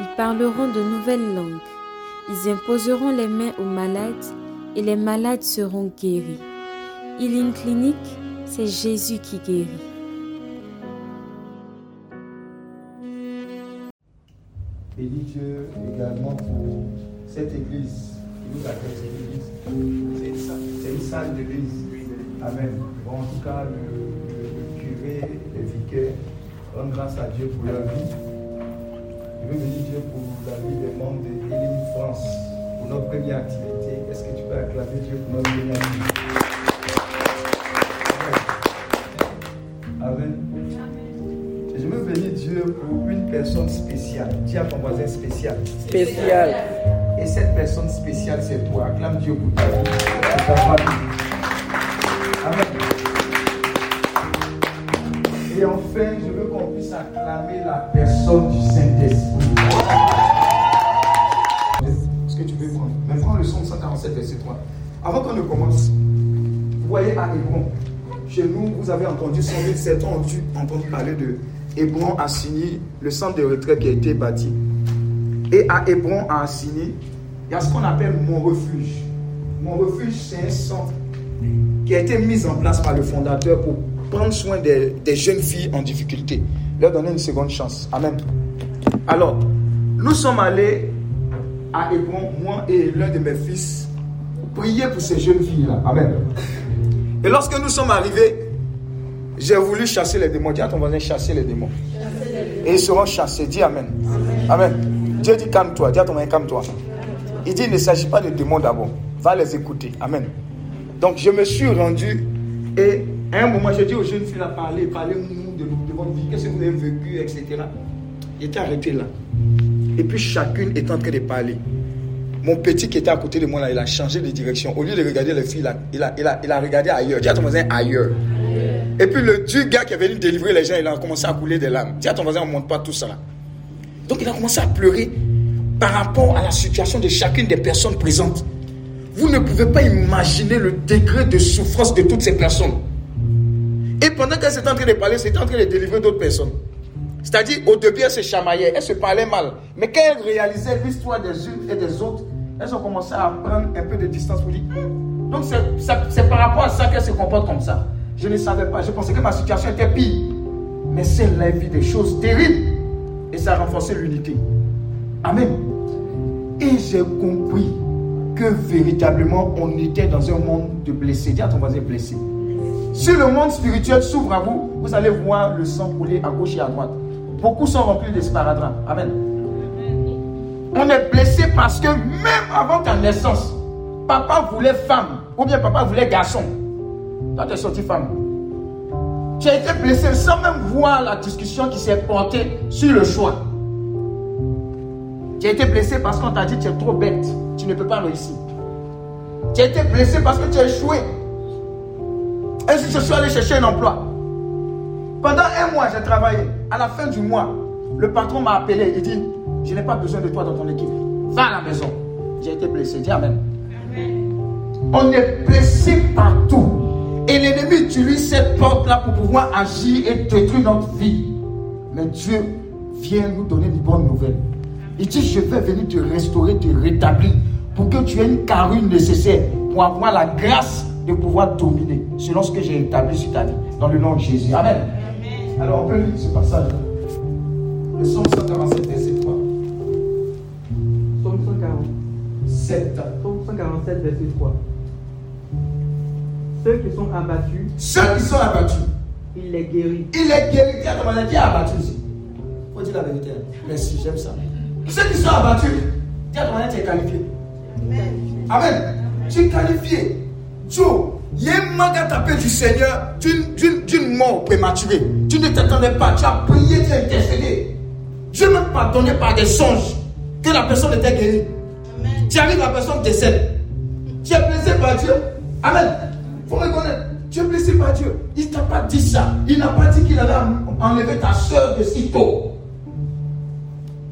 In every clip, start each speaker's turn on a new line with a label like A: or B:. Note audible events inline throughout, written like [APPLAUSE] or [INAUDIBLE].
A: ils parleront de nouvelles langues, ils imposeront les mains aux malades et les malades seront guéris. Healing Clinic, c'est Jésus qui guérit.
B: Bénis Dieu également pour cette église qui nous accueille, cette église. C'est une salle d'église. Amen. Bon, en tout cas, le, le, le curé, les vicaires, rendent grâce à Dieu pour leur vie. Je veux bénir Dieu pour la vie des membres de Healing France, pour notre première activité. Est-ce que tu peux acclamer Dieu pour notre première activité? Amen. Et je veux bénir Dieu pour une personne spéciale. Dis à ton voisin spécial.
C: Spécial.
B: Et cette personne spéciale, c'est toi. Acclame Dieu pour ta vie, Chez nous, vous avez entendu, sans doute certains entendre parler de Hébron à le centre de retraite qui a été bâti. Et à Hébron, à il y a ce qu'on appelle Mon Refuge. Mon Refuge, c'est un centre qui a été mis en place par le fondateur pour prendre soin des, des, jeunes filles en difficulté, leur donner une seconde chance. Amen. Alors, nous sommes allés à Hébron, moi et l'un de mes fils, prier pour ces jeunes filles-là. Amen. Et lorsque nous sommes arrivés, j'ai voulu chasser les démons. Dis à ton voisin, chasser les démons. Et ils seront chassés. Dis Amen. Amen. amen. Dieu dit calme-toi. Dis à ton voisin, calme-toi. Il dit, il ne s'agit pas de démons d'abord. Va les écouter. Amen. Donc je me suis rendu et à un moment, j'ai dit aux jeunes filles à parler, parlez-nous de, de, votre vie, qu'est-ce que vous avez vécu, etc. J'étais arrêté là. Et puis chacune est en train de parler. Mon petit qui était à côté de moi là, il a changé de direction. Au lieu de regarder les filles là, il a, il a, il a regardé ailleurs. Dis à ton voisin ailleurs. Et puis le du gars qui est venu délivrer les gens, il a commencé à couler des larmes. Dis à ton voisin, on ne montre pas tout ça là. Donc il a commencé à pleurer par rapport à la situation de chacune des personnes présentes. Vous ne pouvez pas imaginer le degré de souffrance de toutes ces personnes. Et pendant qu'elle s'était en train de parler, c'était en train de délivrer d'autres personnes. C'est-à-dire, au début, elle se chamaillait, elle se parlait mal. Mais quand elle réalisait l'histoire des unes et des autres, elles ont commencé à prendre un peu de distance pour dire. Donc, c'est par rapport à ça qu'elle se comporte comme ça. Je ne savais pas. Je pensais que ma situation était pire. Mais c'est la vie des choses terribles. Et ça a renforcé l'unité. Amen. Et j'ai compris que véritablement, on était dans un monde de blessés. Dis à ton voisin blessé. Si le monde spirituel s'ouvre à vous, vous allez voir le sang couler à gauche et à droite. Beaucoup sont remplis de sparadrap. Amen. On est blessé parce que même avant ta naissance, papa voulait femme ou bien papa voulait garçon. Toi, tu es sorti femme. Tu as été blessé sans même voir la discussion qui s'est portée sur le choix. Tu as été blessé parce qu'on t'a dit tu es trop bête, tu ne peux pas réussir. Tu as été blessé parce que tu as échoué. Et si je suis allé chercher un emploi, pendant un mois, j'ai travaillé. À la fin du mois, le patron m'a appelé. Il dit Je n'ai pas besoin de toi dans ton équipe. Va à la maison. J'ai été blessé. Dis Amen. On est blessé partout. Et l'ennemi utilise cette porte-là pour pouvoir agir et détruire notre vie. Mais Dieu vient nous donner une bonne nouvelle. Il dit Je vais venir te restaurer, te rétablir pour que tu aies une carrure nécessaire pour avoir la grâce de pouvoir dominer selon ce que j'ai établi sur ta vie. Dans le nom de Jésus. Amen. Amen. Alors on peut lire ce passage. Le psaume 147, verset
C: 147. Psaume 147, verset 3. Ceux qui sont abattus.
B: Ceux qui sont abattus.
C: Il les guérit.
B: Il les guérit. Tiens, comment on dit abattu ici? Faut dire la vérité? Merci, j'aime ça. Ceux qui sont abattus. Tiens, comment tu es qualifié? Amen. Amen. Tu es qualifié. Joe, il y a un manque à taper du Seigneur d'une mort prématurée. Tu ne t'attendais pas, tu as prié, tu as intercédé. Dieu m'a pardonné par des songes que la personne était guérie. Tu arrives, la personne décède. Tu es blessé par Dieu. Amen. Il faut reconnaître. Tu es blessé par Dieu. Il ne t'a pas dit ça. Il n'a pas dit qu'il allait enlever ta soeur de sitôt.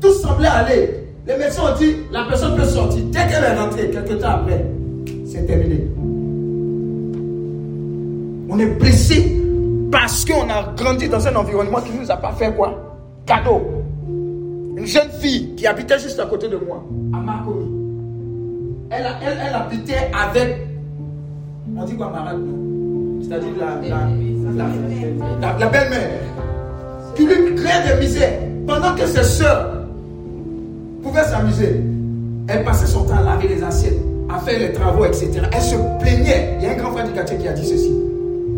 B: Tout semblait aller. Les médecins ont dit, la personne peut sortir. Dès qu'elle est rentrée, quelques temps après, c'est terminé. On est blessé parce qu'on a grandi dans un environnement qui ne nous a pas fait quoi? Cadeau. Une jeune fille qui habitait juste à côté de moi, à Marcory. Elle, elle, habitait avec, on dit quoi, Marat C'est-à-dire la, la, belle-mère, qui lui créait des misères pendant que ses soeurs pouvaient s'amuser. Elle passait son temps à laver les assiettes, à faire les travaux, etc. Elle se plaignait. Il y a un grand frère du quartier qui a dit ceci.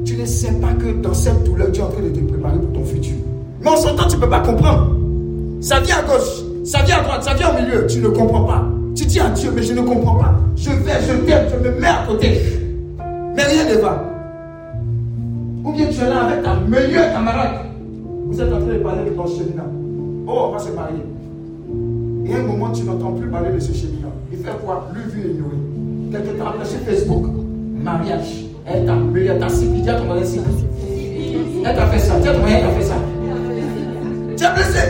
B: Tu ne sais pas que dans cette douleur, tu es en train de te préparer pour ton futur. Mais en son temps, tu ne peux pas comprendre. Ça vient à gauche, ça vient à droite, ça vient au milieu. Tu ne comprends pas. Tu dis à Dieu, mais je ne comprends pas. Je vais, je t'aime, je me mets à côté. Mais rien ne va. Ou bien tu es là avec ta meilleure camarade. Vous êtes en train de parler de ton cheminat. Oh, on va se marier. Et à un moment, tu n'entends plus parler de ce cheminat. Il fait quoi? Lui, vu ignoré. Quelque temps après sur Facebook, mariage. Elle t'a meilleure, ta cible, ton mari Elle t'a fait ça, dis à ton mari, elle t'a fait ça. Tu es blessé.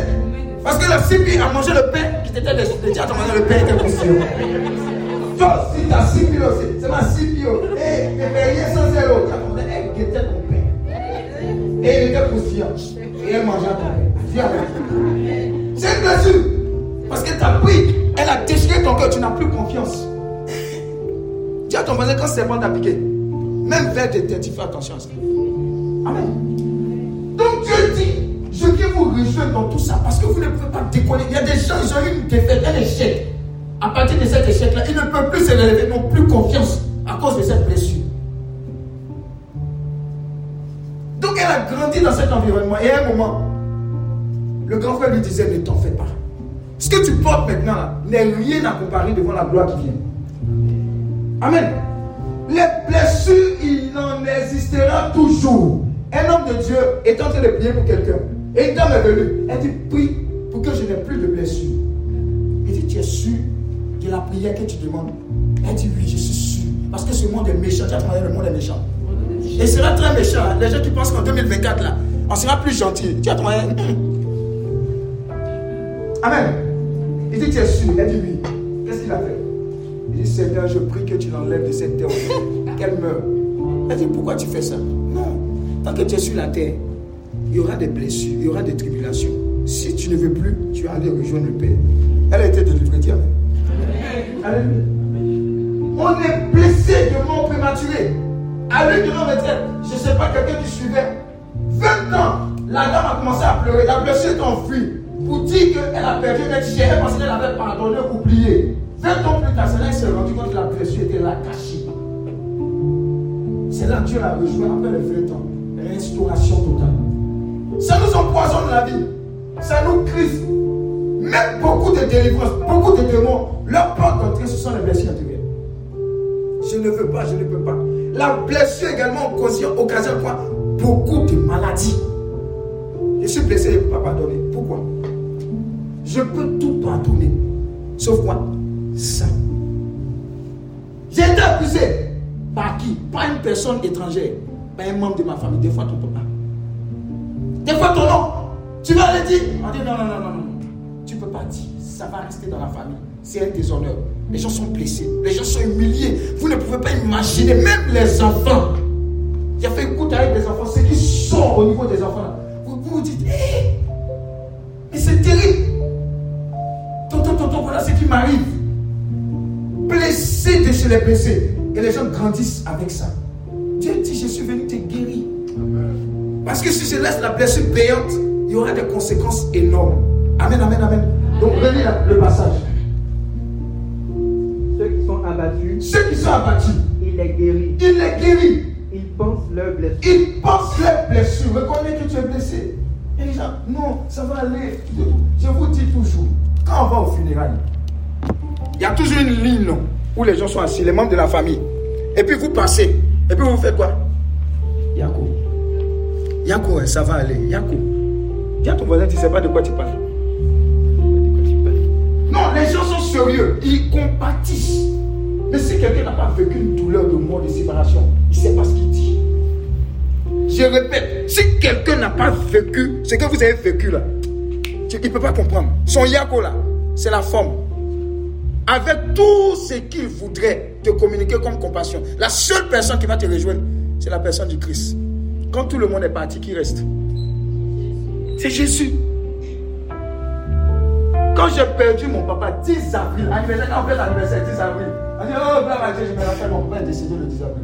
B: Parce que la CP a mangé le pain Tu as mangé le pain était conscient. Toi aussi, ta CP aussi. C'est ma CP. Et tu fais rien sans zéro. Tu as mangé, elle guettait ton pain. Et il était conscient. Et elle mangeait ton. Viens C'est une blessure. Parce que tu as pris. Elle a déchiré ton cœur. Tu n'as plus confiance. Dis à ton voisin quand c'est bon t'a piqué. Même vers tes têtes, tu fais attention à ça. Amen. Je viens vous rejoindre dans tout ça parce que vous ne pouvez pas décoller. Il y a des gens, ils ont eu une défaite, un échec. À partir de cet échec-là, ils ne peuvent plus se lever, n'ont plus confiance à cause de cette blessure. Donc elle a grandi dans cet environnement et à un moment, le grand frère lui disait Ne t'en fais pas. Ce que tu portes maintenant n'est rien à comparer devant la gloire qui vient. Amen. Les blessures, il en existera toujours. Un homme de Dieu est en train de prier pour quelqu'un. Et dame est venue. Elle dit Prie pour que je n'ai plus de blessures. Il dit Tu es sûr de la prière que tu demandes? Elle dit Oui, je suis sûr. Parce que ce monde est méchant. Tu as demandé le monde est méchant. Et sera très méchant. Les gens qui pensent qu'en 2024, là, on sera plus gentil. Tu as demandé. [CLEARS THROAT] Amen. Il dit Tu es sûr Elle dit Oui. Qu'est-ce qu'il a fait? Il dit Seigneur, je prie que tu l'enlèves de cette terre. Qu'elle meure. Elle dit Pourquoi tu fais ça? Non. Tant que tu es sur la terre, il y aura des blessures, il y aura des tribulations. Si tu ne veux plus, tu vas aller rejoindre le Père. Elle a été délivrée, dis Amen. On est blessé de mort prématurée. Avec de retraite. Je ne sais pas, quelqu'un qui suivait. 20 ans, la dame a commencé à pleurer. La blessure est enfuie. Pour dire qu'elle a perdu un chère parce qu'elle avait pardonné, oublié. 20 ans plus tard, c'est là s'est rendu compte que la blessure était là cachée. C'est là que Dieu l'a rejoint après les 20 ans. Restauration totale. Ça nous empoisonne la vie. Ça nous crise. Même beaucoup de délivrances, beaucoup de démons, leur porte d'entrée, ce sont les blessures intérieures. Je ne veux pas, je ne peux pas. La blessure également occasionne quoi Beaucoup de maladies. Je suis blessé, je ne peux pas pardonner. Pourquoi? Je peux tout pardonner. Sauf quoi Ça. J'ai été accusé. Par qui? Par une personne étrangère. Par un membre de ma famille. Des fois, ton papa. Des fois, ton nom, tu vas le dire. On dit non, non, non, non, non. Tu ne peux pas dire. Ça va rester dans la famille. C'est un déshonneur. Les gens sont blessés. Les gens sont humiliés. Vous ne pouvez pas imaginer, même les enfants. Il a fait écoute avec des enfants, ceux qui sont au niveau des enfants. Vous vous, dites, hé, mais c'est terrible. Tonton, tonton, voilà ce qui m'arrive. Blessé de chez les blessés. Et les gens grandissent avec ça. Dieu dit, je suis venu te guérir. Parce que si je laisse la blessure payante, il y aura des conséquences énormes. Amen, amen, amen. Donc relis le passage.
C: Ceux qui sont abattus.
B: Ceux qui sont abattus.
C: Il les guérit.
B: Il les guérit.
C: Ils pensent leurs blessures.
B: Ils pensent leurs blessures. Reconnais que tu es blessé. Et les gens, non, ça va aller. Je vous dis toujours, quand on va au funérailles, il y a toujours une ligne où les gens sont assis, les membres de la famille. Et puis vous passez. Et puis vous faites quoi? Yako, ça va aller. Yako. Dis à ton voisin, tu ne sais pas de quoi tu parles. Non, les gens sont sérieux. Ils compatissent. Mais si quelqu'un n'a pas vécu une douleur de mort, de séparation, il ne sait pas ce qu'il dit. Je répète, si quelqu'un n'a pas vécu ce que vous avez vécu là, il ne peut pas comprendre. Son yako là, c'est la forme. Avec tout ce qu'il voudrait te communiquer comme compassion, la seule personne qui va te rejoindre, c'est la personne du Christ. Quand tout le monde est parti, qui reste? C'est Jésus. Quand j'ai perdu mon papa 10 avril, anniversaire, on fait l'anniversaire 10 avril, on dit, oh, Dieu, je me rappelle, mon papa est décédé le 10 avril.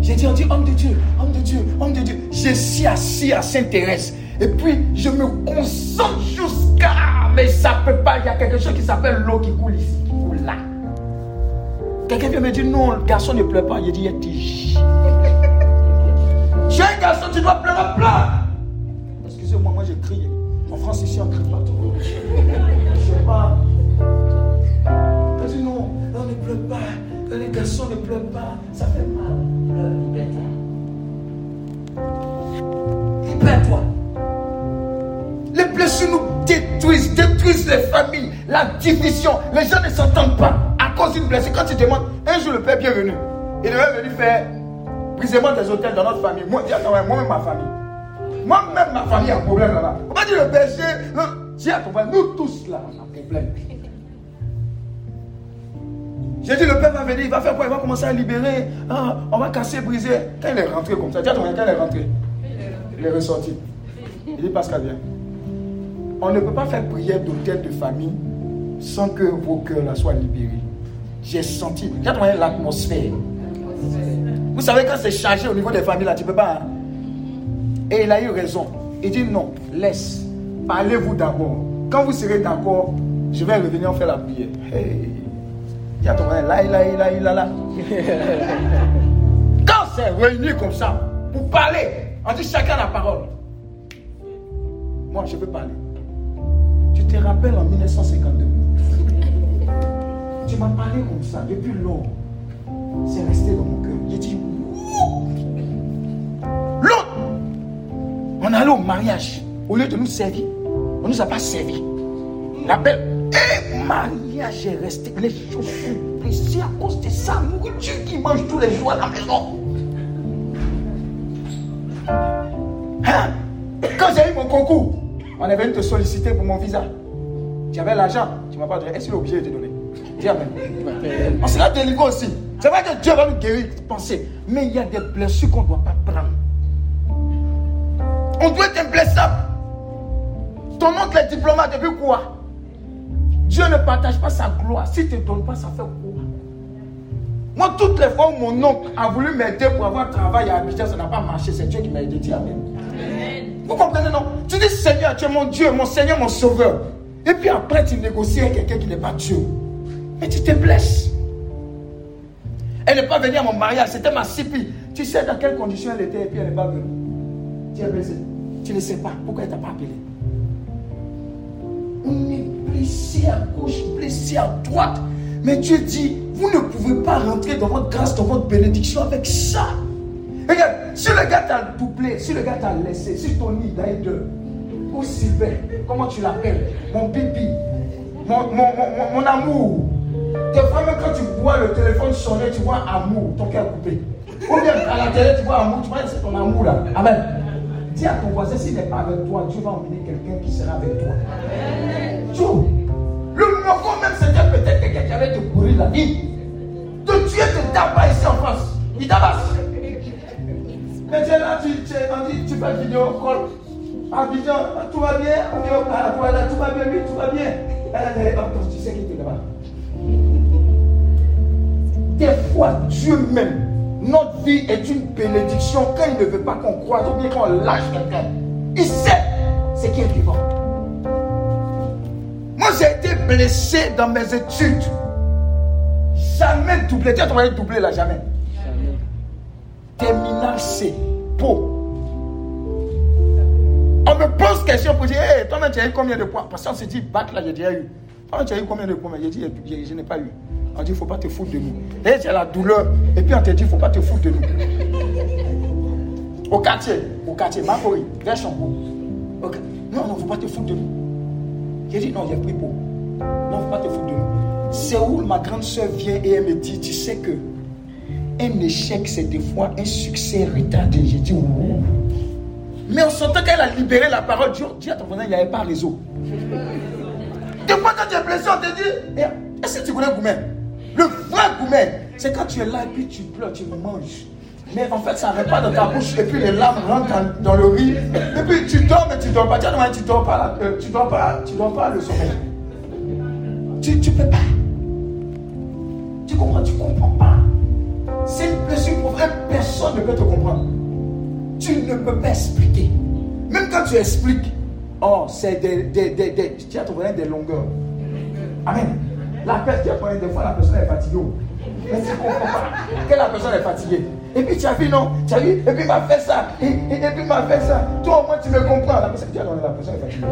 B: J'ai dit, on dit, homme de Dieu, homme de Dieu, homme de Dieu. Je suis assis à Sainte-Thérèse. Et puis, je me concentre jusqu'à. Mais ça ne peut pas. Il y a quelque chose qui s'appelle l'eau qui coule ici, qui coule là. Quelqu'un vient me dire, non, le garçon ne pleure pas. Il dit, il J'ai un garçon, tu dois pleurer, pleure. Excusez-moi, moi j'ai crié. En France, ici, on ne crie pas trop. Je sais pas. Dit, non, on ne pleure pas. Les garçons ne pleurent pas. Ça fait mal. Libère-toi. Les blessures nous détruisent, détruisent les familles, la division. Les gens ne s'entendent pas à cause d'une blessure. Quand tu demandes, un jour le Père bienvenu, il devait venir faire brisement des hôtels dans notre famille. Moi, moi-même ma famille. Moi-même ma famille a un problème là-bas. On va dire le péché. J'ai un problème. Nous tous là, on a un problème. J'ai dit, le père va venir, il va faire quoi? Il va commencer à libérer. Ah, on va casser, briser. Quand il est rentré comme ça, dis quand il est rentré Il est ressorti. Il dit, Pascal, viens. On ne peut pas faire prière d'hôtel de famille sans que vos cœurs là soient libérés. J'ai senti, dis l'atmosphère. Vous savez, quand c'est chargé au niveau des familles, là, tu ne peux pas. Hein? Et il a eu raison. Il dit non, laisse. Parlez-vous d'abord. Quand vous serez d'accord, je vais revenir faire la prière. Hey. Il y a ton là, là, là, là, là. Quand c'est réuni comme ça, pour parler, on dit chacun la parole. Moi, je peux parler. Tu te rappelles en 1952 Tu m'as parlé comme ça depuis longtemps. C'est resté dans mon cœur. J'ai dit, l'autre, on allé au mariage. Au lieu de nous servir, on ne nous a pas servi. La belle et mariage est resté. Les chaussures blessées à cause de ça. Dieu qui mange tous les jours à la maison. Hein? Quand j'ai eu mon concours, on est venu te solliciter pour mon visa. Tu avais l'argent, tu ne m'as pas donné. Est-ce qu'il est obligé de te donner? Dis Amen. On sera délivré aussi. C'est vrai que Dieu va nous guérir, penser. Mais il y a des blessures qu'on ne doit pas prendre. On doit être blessable. Ton oncle est diplomate depuis quoi? Dieu ne partage pas sa gloire. Si tu ne donnes pas, ça fait quoi? Moi, toutes les fois où mon oncle a voulu m'aider pour avoir travail à Abidjan, ça n'a pas marché. C'est Dieu qui m'a aidé. Dis Amen. Vous comprenez, non? Tu dis Seigneur, tu es mon Dieu, mon Seigneur, mon Sauveur. Et puis après, tu négocies avec quelqu'un qui n'est pas Dieu. Mais tu te blesses. Elle n'est pas venue à mon mariage, c'était ma sipi. Tu sais dans quelles conditions elle était et puis elle n'est pas venue. Tu es blessé. Tu ne sais pas pourquoi elle ne t'a pas appelé. On est blessé à gauche, blessé à droite. Mais Dieu dit, vous ne pouvez pas rentrer dans votre grâce, dans votre bénédiction avec ça. Regarde, si le gars t'a doublé, si le gars t'a laissé, si ton lit deux, ou Sylvain, comment tu l'appelles? Mon pipi, mon, mon, mon, amour. Des fois, même quand tu vois le téléphone sonner, tu vois amour, ton cœur coupé. Ou bien à la télé, tu vois amour, tu vois, c'est ton amour là. Amen. Dis à ton voisin, s'il n'est pas avec toi, Dieu va emmener quelqu'un qui sera avec toi. Tout. Le morceau même, c'était peut-être quelqu'un qui avait te courir la vie. De tuer te tabac ici en France. Il tabasse. Mais tu es là, tu, tu, dit, tu fais vidéo call. En disant, tout va bien, ah, tout va bien, lui, tout va bien. Tu sais qui était là-bas. Des fois, Dieu même notre vie est une bénédiction quand il ne veut pas qu'on croise ou bien qu'on lâche quelqu'un. Il sait ce qui est vivant. Moi, j'ai été blessé dans mes études. Jamais doublé. Tu as trouvé doublé là, jamais? jamais. Terminal C, peau. On me pose question pour dire, hé, toi-même, tu as eu combien de points? Parce qu'on s'est dit, bac là, j'ai déjà eu. Toi, tu as eu combien de points J'ai dit, je n'ai pas eu. On dit, il ne faut pas te foutre de nous. Et c'est la douleur. Et puis on te dit, il ne faut pas te foutre de nous. Au quartier, au quartier, Makori, vers Chambo. Non, non, il ne faut pas te foutre de nous. J'ai dit non, j'ai pris pour. Non, faut pas te foutre de nous. C'est où ma grande soeur vient et elle me dit, tu sais que un échec, c'est des fois un succès retardé. J'ai dit, ouh. Mais on sentait qu'elle a libéré la parole. Dis, dis à ton voisin, il n'y avait pas réseau. Des fois, quand tu es blessé, on te dit, eh, est-ce que tu connais Goumet Le vrai Goumet, c'est quand tu es là et puis tu pleures, tu manges. Mais en fait, ça n'arrête pas dans ta bouche et puis les larmes rentrent dans, le riz. Et puis tu dors, mais tu dors pas. Tu dors pas, euh, tu dors pas, tu dors pas le sommeil. Tu ne peux pas. Tu comprends, tu ne comprends pas. C'est une blessure pour personne ne peut te comprendre. Tu ne peux pas expliquer. Même quand tu expliques, oh, c'est des, des, des, des, tu as trouvé des longueurs. Amen. La tu as des fois, la personne est fatiguée. Mais tu que la personne est fatiguée. Et puis tu as vu, non? Tu as vu? Et puis m'a fait ça. Et, puis il m'a fait ça. Toi au moins tu me comprends. La personne, la personne est fatiguée.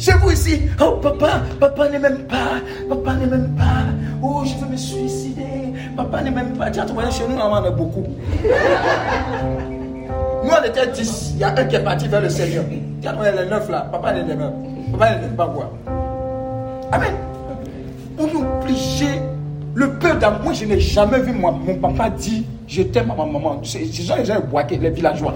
B: Chez vous ici, oh papa, papa ne m'aime pas, papa ne m'aime pas, oh je veux me suicider, papa ne m'aime pas. Tu as trouvé chez nous, on en a beaucoup. Nous on était 10, il y a un qui est parti vers le Seigneur. Tu as trouvé les neuf là, papa ne l'aime pas. Papa ne l'aime pas quoi. Amen on est obligé. Le peu d'amour, moi je n'ai jamais vu mon papa dire je t'aime à ma maman. Ces gens, les gens les villageois.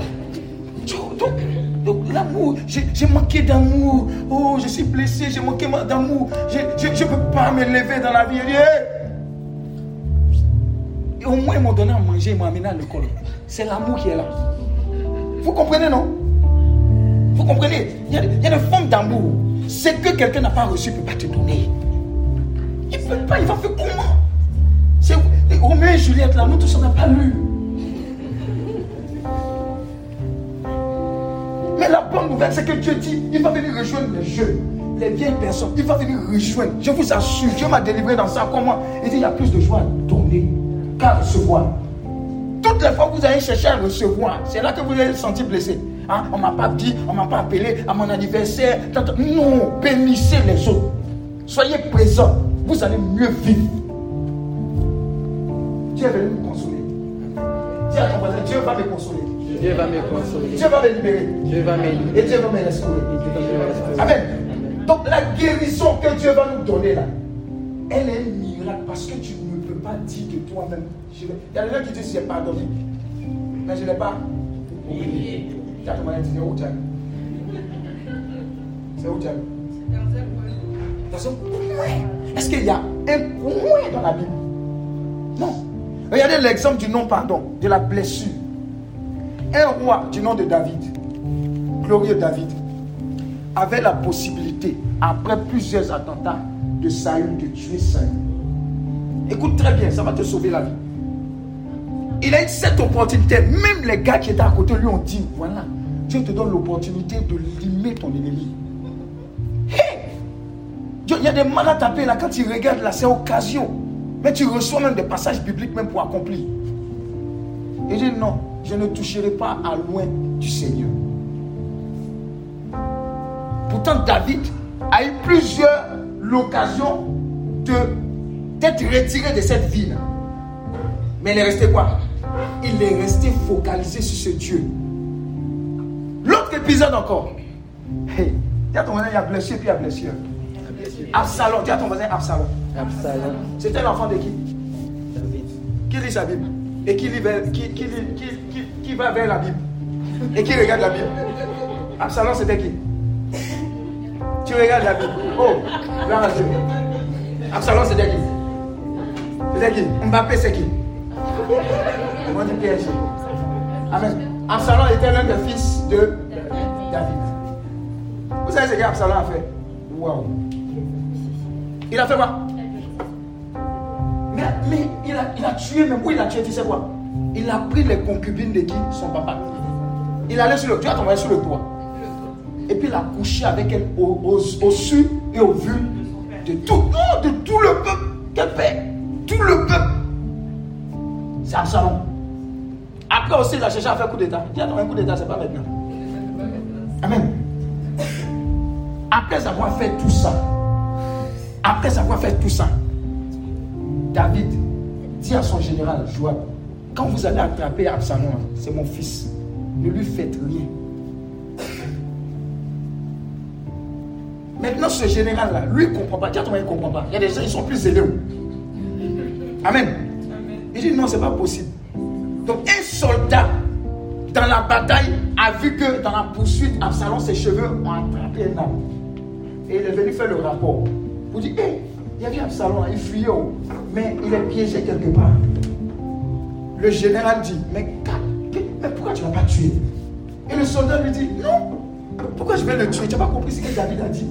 B: Donc, l'amour, j'ai manqué d'amour. Oh, je suis blessé, j'ai manqué d'amour. Je ne peux pas me lever dans la vie. Au moins, ils m'ont donné à manger, ils m'ont amené à l'école. C'est l'amour qui est là. Vous comprenez, non? Vous comprenez? Il y, a, il y d'amour. C'est que quelqu'un n'a pas reçu, ne peut pas te donner. Il ne peut pas, il va faire comment? C'est et Juliette, là, nous tous, on n'a pas lu. Mais la bonne nouvelle, c'est que Dieu dit, il va venir rejoindre les jeunes, les vieilles personnes. Il va venir rejoindre. Je vous assure, Dieu m'a délivré dans ça. Comment? Il dit, il y a plus de joie à donner qu'à recevoir. Toutes les fois que vous allez chercher à recevoir, c'est là que vous allez senti blessé. Hein? On ne m'a pas dit, on ne m'a pas appelé à mon anniversaire. Non, bénissez les autres. Soyez présents vous allez mieux vivre. Dieu est venu me consoler. Dis à ton voisin, Dieu va me consoler.
C: Dieu va me consoler.
B: Dieu va me libérer.
C: Dieu va me libérer.
B: Et Dieu va me restaurer. Amen. Donc la guérison que Dieu va nous donner là, elle est un miracle parce que tu ne peux pas dire Il y a des gens qui disent c'est pardonné. Mais je ne l'ai pas oublié. Tu as demandé, c'est où tu C'est où tu est-ce qu'il y a un coin dans la Bible? Non. Regardez l'exemple du non-pardon, de la blessure. Un roi du nom de David, glorieux David, avait la possibilité, après plusieurs attentats de Saül, de tuer Saül. Écoute très bien, ça va te sauver la vie. Il a eu cette opportunité. Même les gars qui étaient à côté lui ont dit, voilà, Dieu te donne l'opportunité de limer ton ennemi. Il y a des mal à taper là. Quand tu regardes là, c'est occasion. Mais tu reçois même des passages bibliques même pour accomplir. Il dit non, je ne toucherai pas à loin du Seigneur. Pourtant, David a eu plusieurs occasions d'être retiré de cette ville. Mais il est resté quoi? Il est resté focalisé sur ce Dieu. L'autre épisode encore. Hey, il y a ton il y a blessé, puis il y a blessé. Absalom. Dis à ton voisin Absalom.
C: Absalom.
B: C'était l'enfant de qui?
C: David.
B: Qui lit sa Bible? Et qui, lit qui, qui, qui, qui, va vers la Bible? Et qui regarde la Bible? Absalom, c'était qui? Tu regardes la Bible. Oh, là, Dieu. Absalom, c'était qui? C'était qui Mbappé, c'est qui On dit PSG. Amen. Absalom était l'un des fils de David. Vous savez ce qu'Absalom a fait? Waouh il a fait quoi? Mais, il, a, il, a, tué même. Où il a tué, tu sais quoi? Il a pris les concubines de qui? Son papa. Il allait sur le, tu as sur le toit. Et puis il a couché avec elle au, au, su et au vu de tout, de tout le peuple. Quel père? Tout le peuple. C'est Absalom. Après aussi, il a cherché à faire coup d'état. Il a un coup d'état, c'est pas maintenant. Amen. Après avoir fait tout ça, après avoir fait tout ça, David dit à son général Joab, quand vous allez attraper Absalom, c'est mon fils. ne lui faites rien. Maintenant, ce général-là, lui, il ne comprend pas. Tiens, il ne comprend pas. Il y a des gens, ils sont plus zélés. Amen. Il dit non, ce n'est pas possible. Donc, un soldat dans la bataille a vu que dans la poursuite, Absalom, ses cheveux ont attrapé un homme. Et il est venu faire le rapport. Vous dites, hé, il y avait Absalom, il fuyait, oh. mais il est piégé quelque part. Le général dit, mais, mais pourquoi tu ne l'as pas tué Et le soldat lui dit, non, pourquoi je vais le tuer? Tu n'as pas compris ce que David a dit?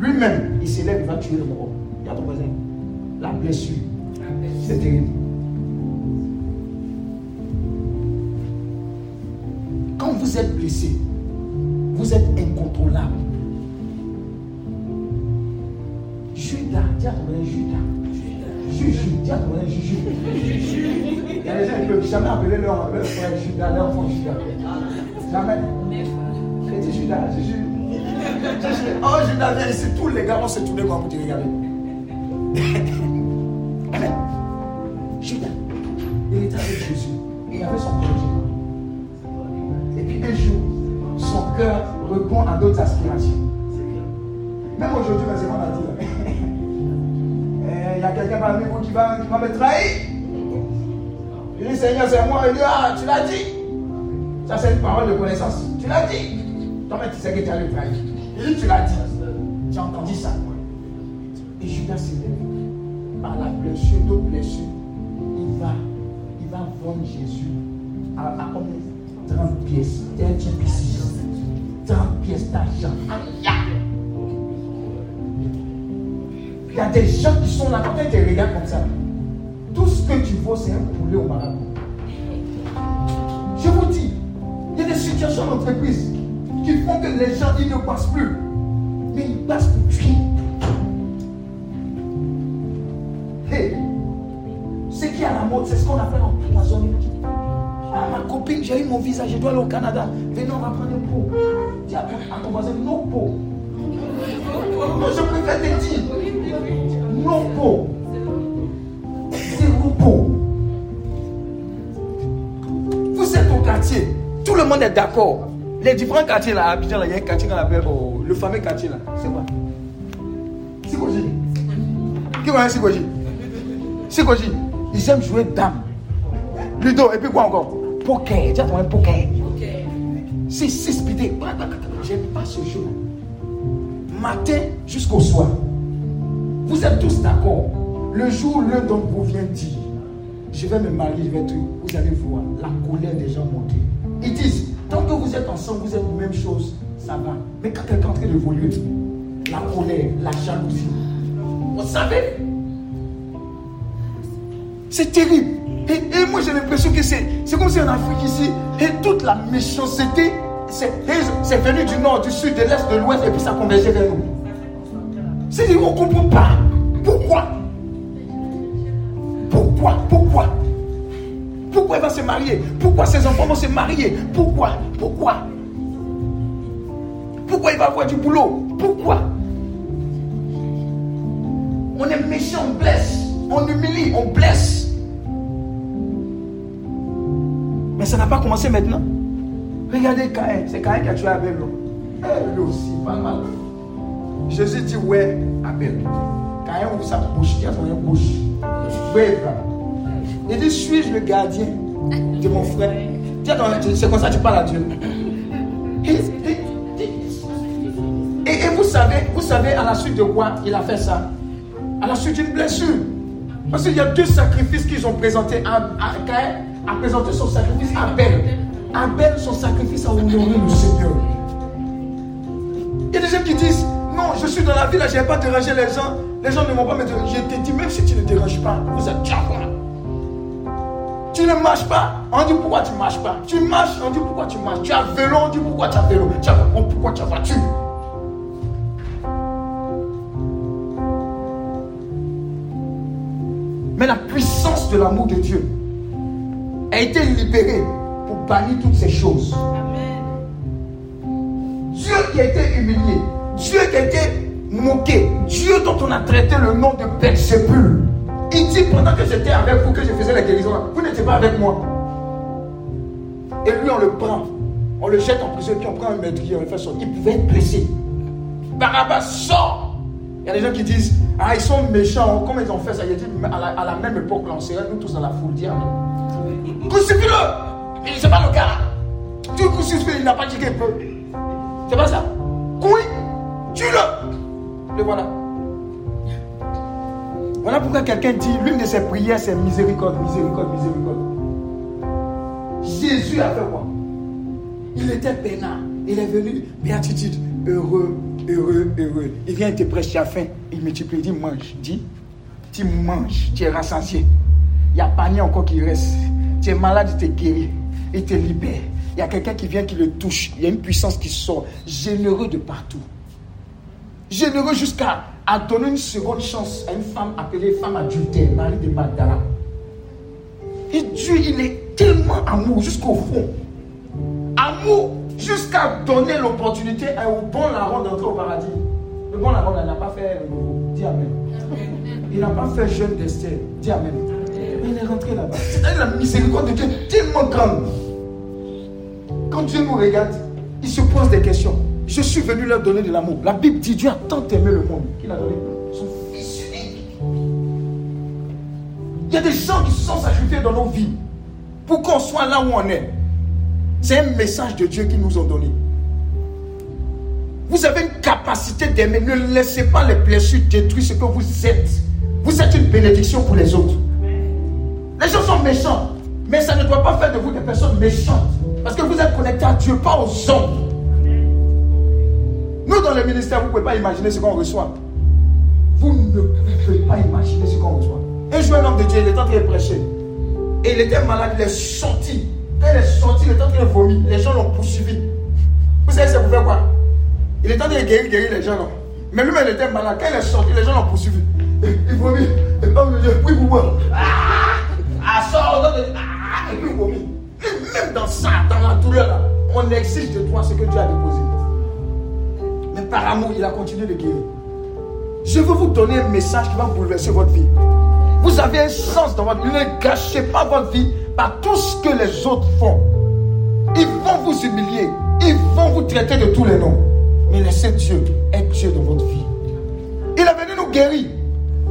B: Lui-même, il s'élève, il va tuer le mort. Il y a ton voisin. La blessure. C'est terrible. Quand vous êtes blessé, vous êtes incontrôlable. Judas, dis à ton voisin Judas. Juju, dis à ton Juju. Il y a des gens qui ne peuvent jamais appeler leur, frère Judas, leur enfant Judas. Jamais. Et dit Judas, Juju. Oh, Judas, viens ici. Tous les gars vont se tourner vous te regarder. [LAUGHS] avait son projet. Et puis un jour, son cœur répond à d'autres aspirations. Même aujourd'hui, c'est qu'on a dit. Il y a quelqu'un parmi vous qui va, qui va me trahir. Il dit Seigneur, c'est moi. Il dit Ah, tu l'as dit. Ça, c'est une parole de connaissance. Tu l'as dit. Toi-même, tu sais que tu as le trahir. Il dit Tu l'as dit. As entendu ça. Et Judas s'est levé. Par la blessure, d'autres blessures, il va, va vendre Jésus à, à combien 30 pièces. 30 pièces. 30 pièces d'argent. Il y a des gens qui sont là, quand ils te regardent comme ça, tout ce que tu vois, c'est un poulet au marabout. Je vous dis, il y a des situations d'entreprise qui font que les gens, ils ne passent plus. Mais ils passent pour tuer. Hey, ce qui est à la mode, c'est ce qu'on Ah, ma copine, j'ai eu mon visa, je dois aller au Canada. Venez, on va prendre un pot. Dis à ton voisin, non pot. Non, je préfère te dire. Non pot. Zéro pot. Vous êtes au quartier. Tout le monde est d'accord. Les différents quartiers là, à Abidjan, il y a un quartier qu'on appelle oh, le fameux quartier là. C'est quoi? Sikoji. Qui connaît Sikoji? Sikoji. Ils aiment jouer dame. Et puis quoi encore? Poker. Tu as un poker. C'est six speedés. J'aime pas ce jeu. Matin jusqu'au soir. Vous êtes tous d'accord? Le jour où l'un d'entre vous vient dire Je vais me marier, je vais tout. Vous allez voir la colère des gens monter. Ils disent Tant que vous êtes ensemble, vous êtes la même chose, ça va. Mais quand quelqu'un est en train d'évoluer, la colère, la jalousie, vous savez? C'est terrible. Et, moi j'ai l'impression que c'est, c'est comme si en Afrique ici, et toute la méchanceté, c'est, c'est venu du nord, du sud, de l'est, de l'ouest, et puis ça convergeait vers nous. C'est on ne comprend pas. Pourquoi? Pourquoi? Pourquoi? Pourquoi il va se marier? Pourquoi ses enfants vont se marier? Pourquoi? Pourquoi? Pourquoi il va avoir du boulot? Pourquoi? On est méchant, on blesse. On humilie, on blesse. Ça n'a pas commencé maintenant. Regardez Caïn. C'est Caïn qui a tué Abel. Eh, lui aussi, pas mal. Jésus dit ouais, Abel. Caïn ouvre sa bouche, il a son bouche? Il dit suis-je le gardien de mon frère? C'est comme ça que tu parles à Dieu. Et, vous savez, vous savez à la suite de quoi il a fait ça? À la suite d'une blessure. Parce qu'il y a deux sacrifices qu'ils ont présentés. Caïn a présenté son sacrifice à Abel. Abel, son sacrifice a honoré le Seigneur. Il y a des gens qui disent Non, je suis dans la ville, je n'ai pas dérangé les gens. Les gens ne vont pas me déranger. Je te dis, même si tu ne déranges pas, vous êtes diable. Tu ne marches pas, on dit pourquoi tu ne marches pas. Tu marches, on dit pourquoi tu marches. Tu as vélo, on dit pourquoi tu as vélo. Tu as pourquoi tu as voiture. Mais la puissance de l'amour de Dieu a été libérée pour bannir toutes ces choses. Dieu qui a été humilié, Dieu qui a été moqué, Dieu dont on a traité le nom de Belzébul. Il dit pendant que j'étais avec vous, que je faisais la guérison, vous n'étiez pas avec moi. Et lui, on le prend. On le jette en prison, puis on prend un meurtrier, on le fait sortir. Il pouvait être blessé. Barabbas sort. Il y a des gens qui disent, ah, ils sont méchants. Comment ils ont fait ça Il a dit, à la, à la même époque, là, on serait nous tous dans la foule. Amen. Crucifie-le Mais c'est pas le cas. Tu crucifies, il n'a pas dit qu'il peut. C'est pas ça. Oui, tue-le. Le voilà. Voilà pourquoi quelqu'un dit, l'une de ses prières, c'est miséricorde, miséricorde, miséricorde. Jésus a fait quoi? Il était peinard. Il est venu, béatitude, heureux, heureux, heureux. Il vient, il te prêche, tu faim. Il multiplie, il dit mange. Dis, tu manges, tu es rassasié. Il y a panier encore qui reste. Tu es malade, il te guérit. Il te libère. Il y a quelqu'un qui vient qui le touche. Il y a une puissance qui sort. Généreux de partout. Généreux jusqu'à donner une seconde chance à une femme appelée femme adultère, Marie de Magdala. Et Dieu, il est tellement amour jusqu'au fond. Amour jusqu'à donner l'opportunité au bon larron d'entrer au paradis. Le bon larron n'a pas fait Dis Amen. Il n'a pas fait jeune d'Esther. Dis Amen. Est là-bas. C'est la miséricorde de Dieu tellement grande. Quand Dieu nous regarde, il se pose des questions. Je suis venu leur donner de l'amour. La Bible dit Dieu a tant aimé le monde qu'il a donné son Fils unique. Il y a des gens qui se sont ajoutés dans nos vies pour qu'on soit là où on est. C'est un message de Dieu qu'ils nous ont donné. Vous avez une capacité d'aimer. Ne laissez pas les blessures détruire ce que vous êtes. Vous êtes une bénédiction pour les autres. Les gens sont méchants. Mais ça ne doit pas faire de vous des personnes méchantes. Parce que vous êtes connectés à Dieu, pas aux hommes. Nous, dans le ministère, vous ne pouvez pas imaginer ce qu'on reçoit. Vous ne pouvez pas imaginer ce qu'on reçoit. Un jour, un homme de Dieu, il est en train de prêcher. Et il était malade, il est sorti. Quand il est sorti, il est en train de vomir. Les gens l'ont poursuivi. Vous savez, ça vous fait quoi? Il est en train de guérir, guérir les gens. Mais lui-même, il était malade. Quand il est sorti, les gens l'ont poursuivi. Il vomit. Et l'homme de Dieu, oui, vous. Ah, ah, sort, ah, et puis. Même dans ça, dans la douleur, on exige de toi ce que Dieu a déposé. Mais par amour, il a continué de guérir. Je veux vous donner un message qui va bouleverser votre vie. Vous avez un sens dans votre vie. Ne gâchez pas votre vie par tout ce que les autres font. Ils vont vous humilier. Ils vont vous traiter de tous les noms. Mais laissez Dieu être Dieu dans votre vie. Il est venu nous guérir.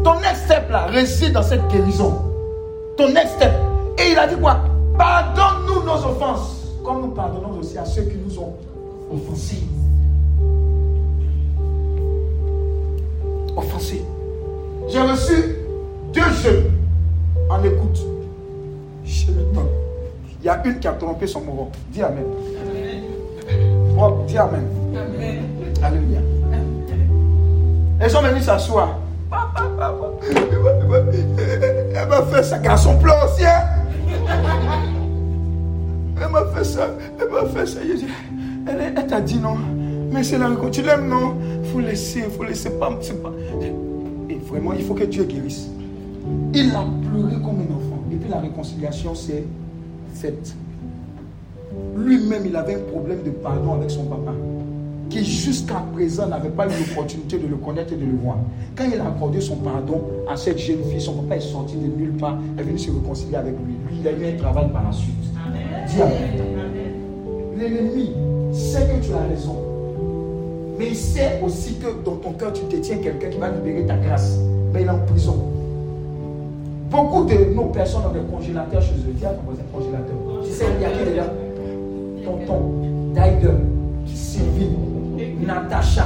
B: Ton step là réside dans cette guérison. Ton next step. Et il a dit quoi? Pardonne-nous nos offenses. Comme nous pardonnons aussi à ceux qui nous ont offensés. Offensés. J'ai reçu deux jeunes en écoute. Il y a une qui a trompé son moron. Dis Amen. dis Amen. Alléluia. Elles sont venues s'asseoir. Elle m'a fait ça, garçon plan aussi. Elle m'a fait ça. Elle m'a fait ça. Elle, elle t'a dit non. Mais c'est la Tu l'aimes, non? Il faut laisser, il faut laisser. Pas, pas. Et vraiment, il faut que Dieu guérisse. Il a pleuré comme un enfant. Et puis la réconciliation s'est faite. Lui-même, il avait un problème de pardon avec son papa. Qui jusqu'à présent n'avait pas eu l'opportunité de le connaître et de le voir. Quand il a accordé son pardon à cette jeune fille, son papa est sorti de nulle part, est venu se réconcilier avec lui. Lui, il a eu un travail par la suite. Dis L'ennemi sait que tu as raison. Mais il sait aussi que dans ton cœur, tu détiens quelqu'un qui va libérer ta grâce. Mais il est en prison. Beaucoup de nos personnes ont des congélateurs chez eux. Dis à ton voisin congélateur. Tu sais, il y a qui déjà? Tonton, Daiger, Sylvie, Natacha,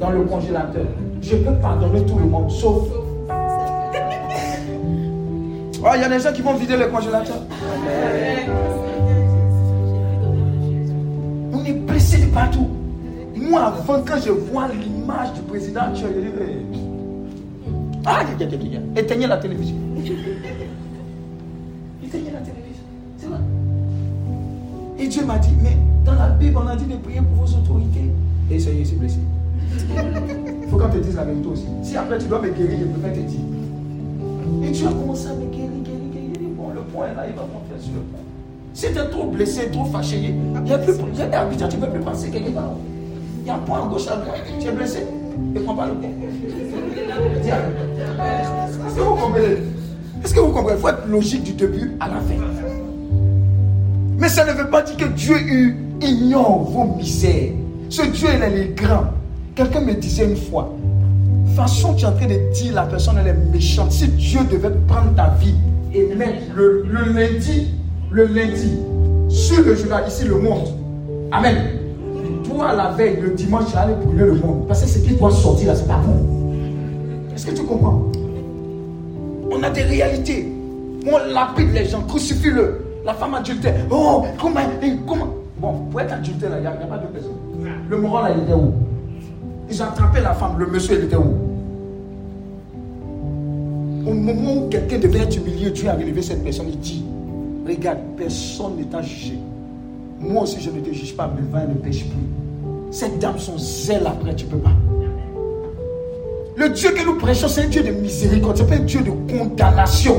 B: dans le congélateur. Je peux pardonner tout le monde, sauf. Oh, [LAUGHS] il y a des gens qui vont vider le congélateur. On est blessé de partout. Moi, avant, quand je vois l'image du président je dis ah, éteignez la télévision. Et Dieu m'a dit, mais dans la Bible, on a dit de prier pour vos autorités. Et ça y est, c'est blessé. Il [LAUGHS] faut qu'on te dise la vérité aussi. Si après tu dois me guérir, je préfère te dire. Et Dieu a commencé à me guérir, guérir, guérir. Bon, le point est là, il va monter sur le point. Si tu es trop blessé, trop fâché, il n'y a plus. Il y a tu ne peux plus passer quelque part. Il y a un point à gauche à droite. Tu es blessé. Ne prends pas le point. [LAUGHS] Est-ce que vous comprenez? Est-ce que vous comprenez? Il faut être logique du début à la fin. Mais ça ne veut pas dire que Dieu ignore vos misères. Ce Dieu, il est grand. Quelqu'un me disait une fois, façon tu es en train de dire la personne elle est méchante. Si Dieu devait prendre ta vie et mettre le, lundi, le lundi, sur le journal, ici le monde. Amen. Toi, la veille, le dimanche, tu allais brûler le monde. Parce que ce qui doit sortir là, c'est pas bon. Est-ce que tu comprends? On a des réalités. On lapide les gens, crucifie-le. La femme adultère. Oh, comment, comment? Bon, pour être adultère, il n'y a, pas de personne. Le moral, là, il était où? Ils ont attrapé la femme, le monsieur, il était où? Au moment où quelqu'un devait être humilié, Dieu a relevé cette personne. Il dit Regarde, personne ne t'a jugé. Moi aussi, je ne te juge pas, mais va ne pêche plus. Cette dame, son zèle après, tu ne peux pas. Le Dieu que nous prêchons, c'est un Dieu de miséricorde, c'est pas un Dieu de condamnation.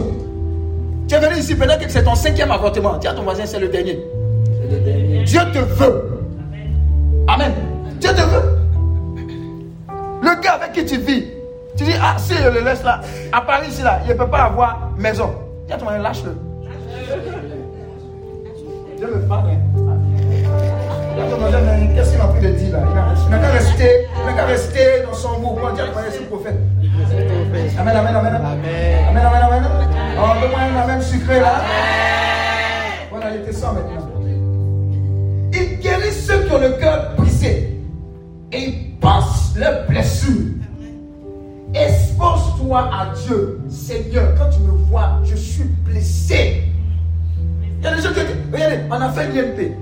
B: Tu es venu ici, peut-être que c'est ton cinquième avortement. Dis à ton voisin, c'est le dernier. Le dernier. Dieu te veut. Amen. Dieu te veut. Le gars avec qui tu vis, tu dis, ah, si je le laisse là, à Paris, ici, là, il ne peut pas avoir maison. Dis à ton voisin, lâche-le. Dieu me parle. Qu'est-ce qu'il m'a pris de dire là? Il n'a qu'à rester, rester dans son mouvement. A c'est le prophète. Amen, amen, amen. Amen, amen, amen. Oh, donne-moi un amen sucré là. Voilà, il était sans maintenant. Il guérit ceux qui ont le cœur brisé. Et il passe leurs blessures. Expose-toi à Dieu. Seigneur, quand tu me vois, je suis blessé. Il y a des gens qui regardez, on a fait l'IMP.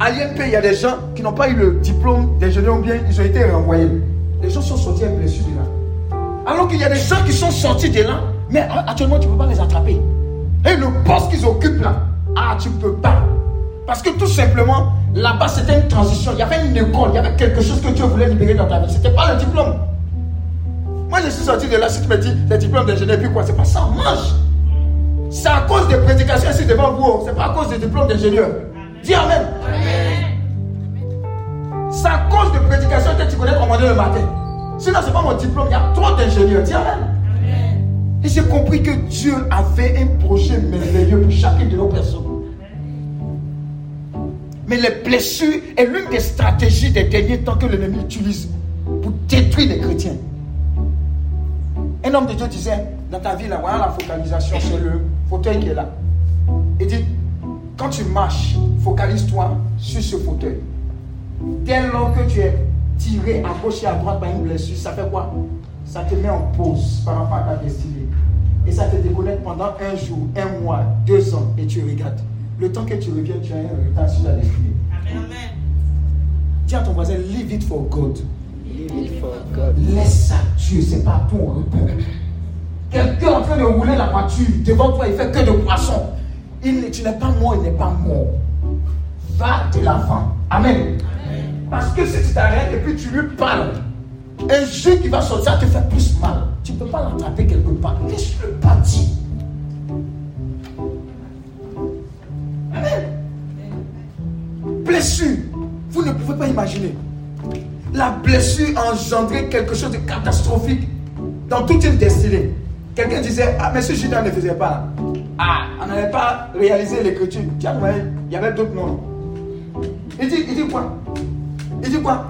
B: À l'IMP, il y a des gens qui n'ont pas eu le diplôme d'ingénieur bien, ils ont été renvoyés. Les gens sont sortis avec blessures de là. Alors qu'il y a des gens qui sont sortis de là, mais actuellement, tu ne peux pas les attraper. Et le poste qu'ils occupent là, ah, tu ne peux pas. Parce que tout simplement, là-bas, c'était une transition. Il y avait une école, il y avait quelque chose que Dieu voulait libérer dans ta vie. Ce n'était pas le diplôme. Moi, je suis sorti de là, si tu me dis, le diplôme d'ingénieur, puis quoi, c'est pas ça, mange. C'est à cause des prédications ici devant vous, c'est pas à cause des diplômes d'ingénieur. Dis Amen. C'est à cause de prédication que tu connais commander le matin. Sinon, ce n'est pas mon diplôme, il y a trop d'ingénieurs. Dis Amen. Et j'ai compris que Dieu avait un projet merveilleux pour chacune de nos personnes. Mais les blessures est l'une des stratégies des derniers temps que l'ennemi utilise pour détruire les chrétiens. Un homme de Dieu disait, dans ta vie, là, voilà la focalisation sur le fauteuil qui est là. Il dit, quand tu marches, focalise-toi sur ce fauteuil. Dès lors que tu es tiré à gauche et à droite par une blessure, ça fait quoi? Ça te met en pause par rapport à ta destinée. Et ça te déconnecte pendant un jour, un mois, deux ans, et tu regardes. Le temps que tu reviens, tu as un retard sur ta destinée. Amen. Amen. Dis à ton voisin, live it for God. Live it for God. Laisse ça Dieu, c'est pas ton repos. Quelqu'un en train de rouler la voiture devant toi, il fait que de poissons. Il, tu n'es pas mort, il n'est pas mort. Va de l'avant. Amen. Parce que si tu t'arrêtes et puis tu lui parles, un jeu qui va sortir te fait plus mal. Tu ne peux pas l'attraper quelque part. Laisse-le partir. Amen. Blessure. Vous ne pouvez pas imaginer. La blessure a engendré quelque chose de catastrophique dans toute une destinée. Quelqu'un disait, ah, mais ce Judas ne faisait pas. Ah, on n'avait pas réalisé l'écriture. Il y avait d'autres noms. Il dit, il dit quoi? Il dit quoi?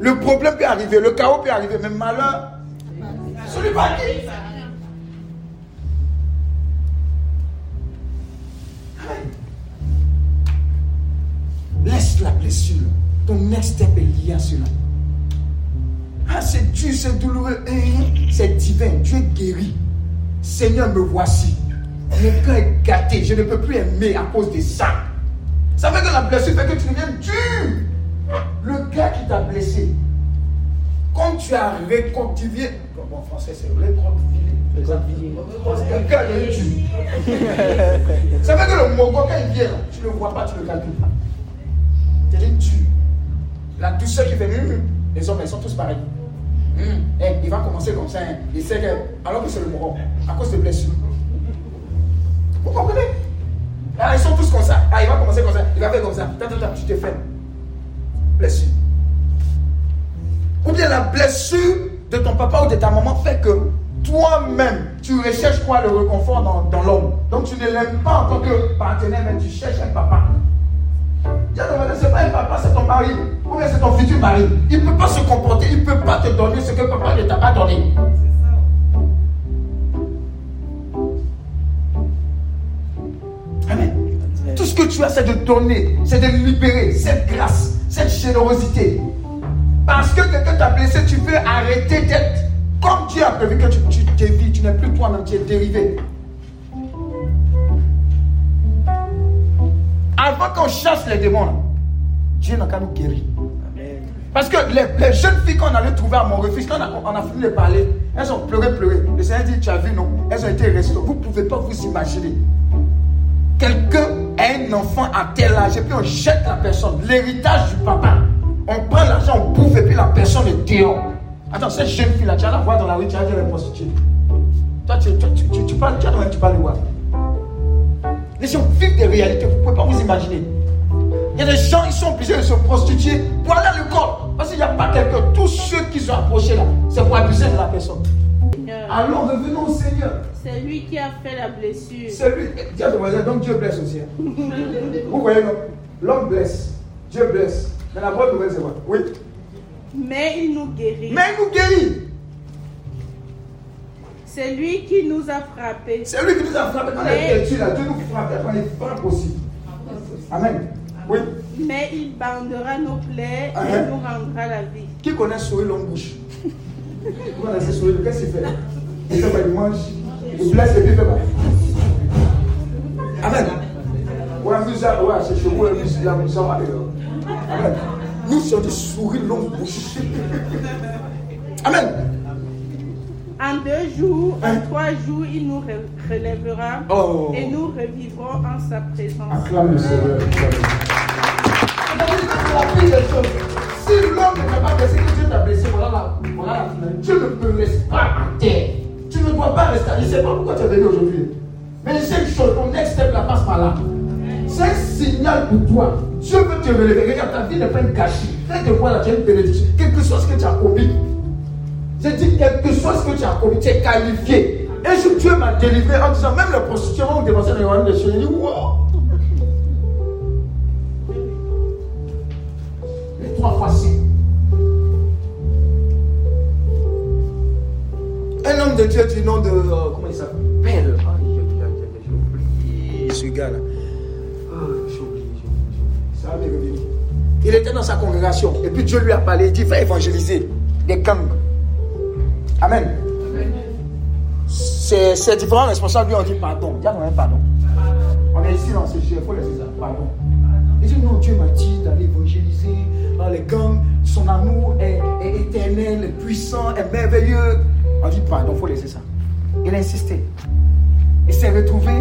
B: Le problème peut arriver, le chaos peut arriver, mais malheur, celui qui Laisse la blessure. Ton next step est lié à cela. Ah, c'est dur, c'est douloureux. Hein? C'est divin. Dieu guérit. Seigneur, me voici. Mon cœur est gâté. Je ne peux plus aimer à cause de ça. Ça fait que la blessure fait que tu deviens dur. Le gars qui t'a blessé, quand tu as réconcilié, en français c'est réconcilié. Ça fait que le mongo, quand il vient, tu ne le vois pas, tu ne le calcules pas. Tu es dur. La douceur qui fait, hum, hum. les hommes, ils sont tous pareils. Hum. Eh, il va commencer comme ça. Hein. Il sait que, alors que c'est le moron, à cause des blessures. Vous comprenez? Ah, Ils sont tous comme ça. Ah, il va commencer comme ça. Il va faire comme ça. tu te fais. Blessure. Ou bien la blessure de ton papa ou de ta maman fait que toi-même, tu recherches quoi le réconfort dans, l'homme. Donc tu ne l'aimes pas en tant que partenaire, mais tu cherches un papa. C'est pas un papa, c'est ton mari. Ou bien c'est ton futur mari. Il ne peut pas se comporter, il ne peut pas te donner ce que papa ne t'a pas donné. Amen. Tout ce que tu as, c'est de donner, c'est de libérer cette grâce, cette générosité. Parce que quelqu'un t'a blessé, tu veux arrêter d'être comme Dieu a prévu que tu, tu dévies, tu n'es plus toi-même, tu es dérivé. Avant qu'on chasse les démons, Dieu n'a qu'à nous guérir. Parce que les, jeunes filles qu'on allait trouver à mon refuge, quand on a, fini de parler, elles ont pleuré, pleuré. Le Seigneur dit, tu as vu, non? Elles ont été restaurées. Vous ne pouvez pas vous imaginer. Quelqu'un a un enfant à tel âge et puis on jette la personne. L'héritage du papa. On prend l'argent, on bouffe et puis la personne est dehors. Attends, cette jeune fille-là, tu vas la voir dans la rue, tu vas dire elle est prostituée. Toi, tu, tu, tu, tu, parles, tu, tu parles de quoi? Les gens vivent des réalités, vous ne pouvez pas vous imaginer. Il y a des gens, ils sont obligés de se prostituer pour aller à l'école. Parce qu'il n'y a pas quelqu'un. Tous ceux qui sont approchés là, c'est pour abuser de la personne. Alors revenons au Seigneur.
D: C'est lui qui a fait la blessure.
B: C'est lui. donc Dieu blesse aussi. Hein. [LAUGHS] Vous voyez, l'homme blesse. Dieu blesse. Mais la bonne nouvelle, c'est quoi? Oui.
D: Mais il nous guérit.
B: Mais il nous guérit.
D: C'est lui qui nous a frappés.
B: C'est lui qui nous a frappés. Quand Mais... il là, Dieu nous frappe. Après, il frappe aussi. Amen. Oui.
D: Mais il bandera nos plaies et nous rendra la vie.
B: Qui connaît sourire longue bouche? Vous connaissez sourire, qu'est-ce qu'il fait? Il fait il mange, il blesse et puis il fait quoi? Amen. Ouais, ouais, c'est chez vous, la maison, Amen. Nous sommes des souris longue bouche. Amen.
D: En deux jours, en hein? trois jours, il nous relèvera oh. et nous revivrons en sa présence.
B: Acclame le Seigneur. Si l'homme ne t'a pas blessé, que Dieu t'a blessé, voilà la, voilà la. Dieu ne te laisse pas à terre. Tu ne dois pas rester. Je ne sais pas pourquoi tu es venu aujourd'hui. Mais c'est une chose, ton next step la passe par là. C'est un signal pour toi. Dieu veut te relever. Regarde, ta vie n'est pas une gâchis. Fais de quoi là, tu as une bénédiction. Quelque chose que tu as commis. J'ai dit quelque chose que tu as commis, tu es qualifié. Un jour, Dieu m'a délivré en disant, même le prostituées vont dépenser dans les royaumes des. J'ai dit, wow. Les trois fois Un homme de Dieu du nom de. Euh, Il était dans sa congrégation. Et puis Dieu lui a parlé. Il dit Va évangéliser des gangs. Amen. Ces différents responsables lui ont dit Pardon. Il y a pardon. On est ici dans ce jeu. Il faut laisser ça. Pardon. Il dit Non, Dieu m'a dit d'aller évangéliser dans les gangs. Son amour est, éternel, est puissant, est merveilleux. On dit Pardon, il faut laisser ça. Il a insisté. Il s'est retrouvé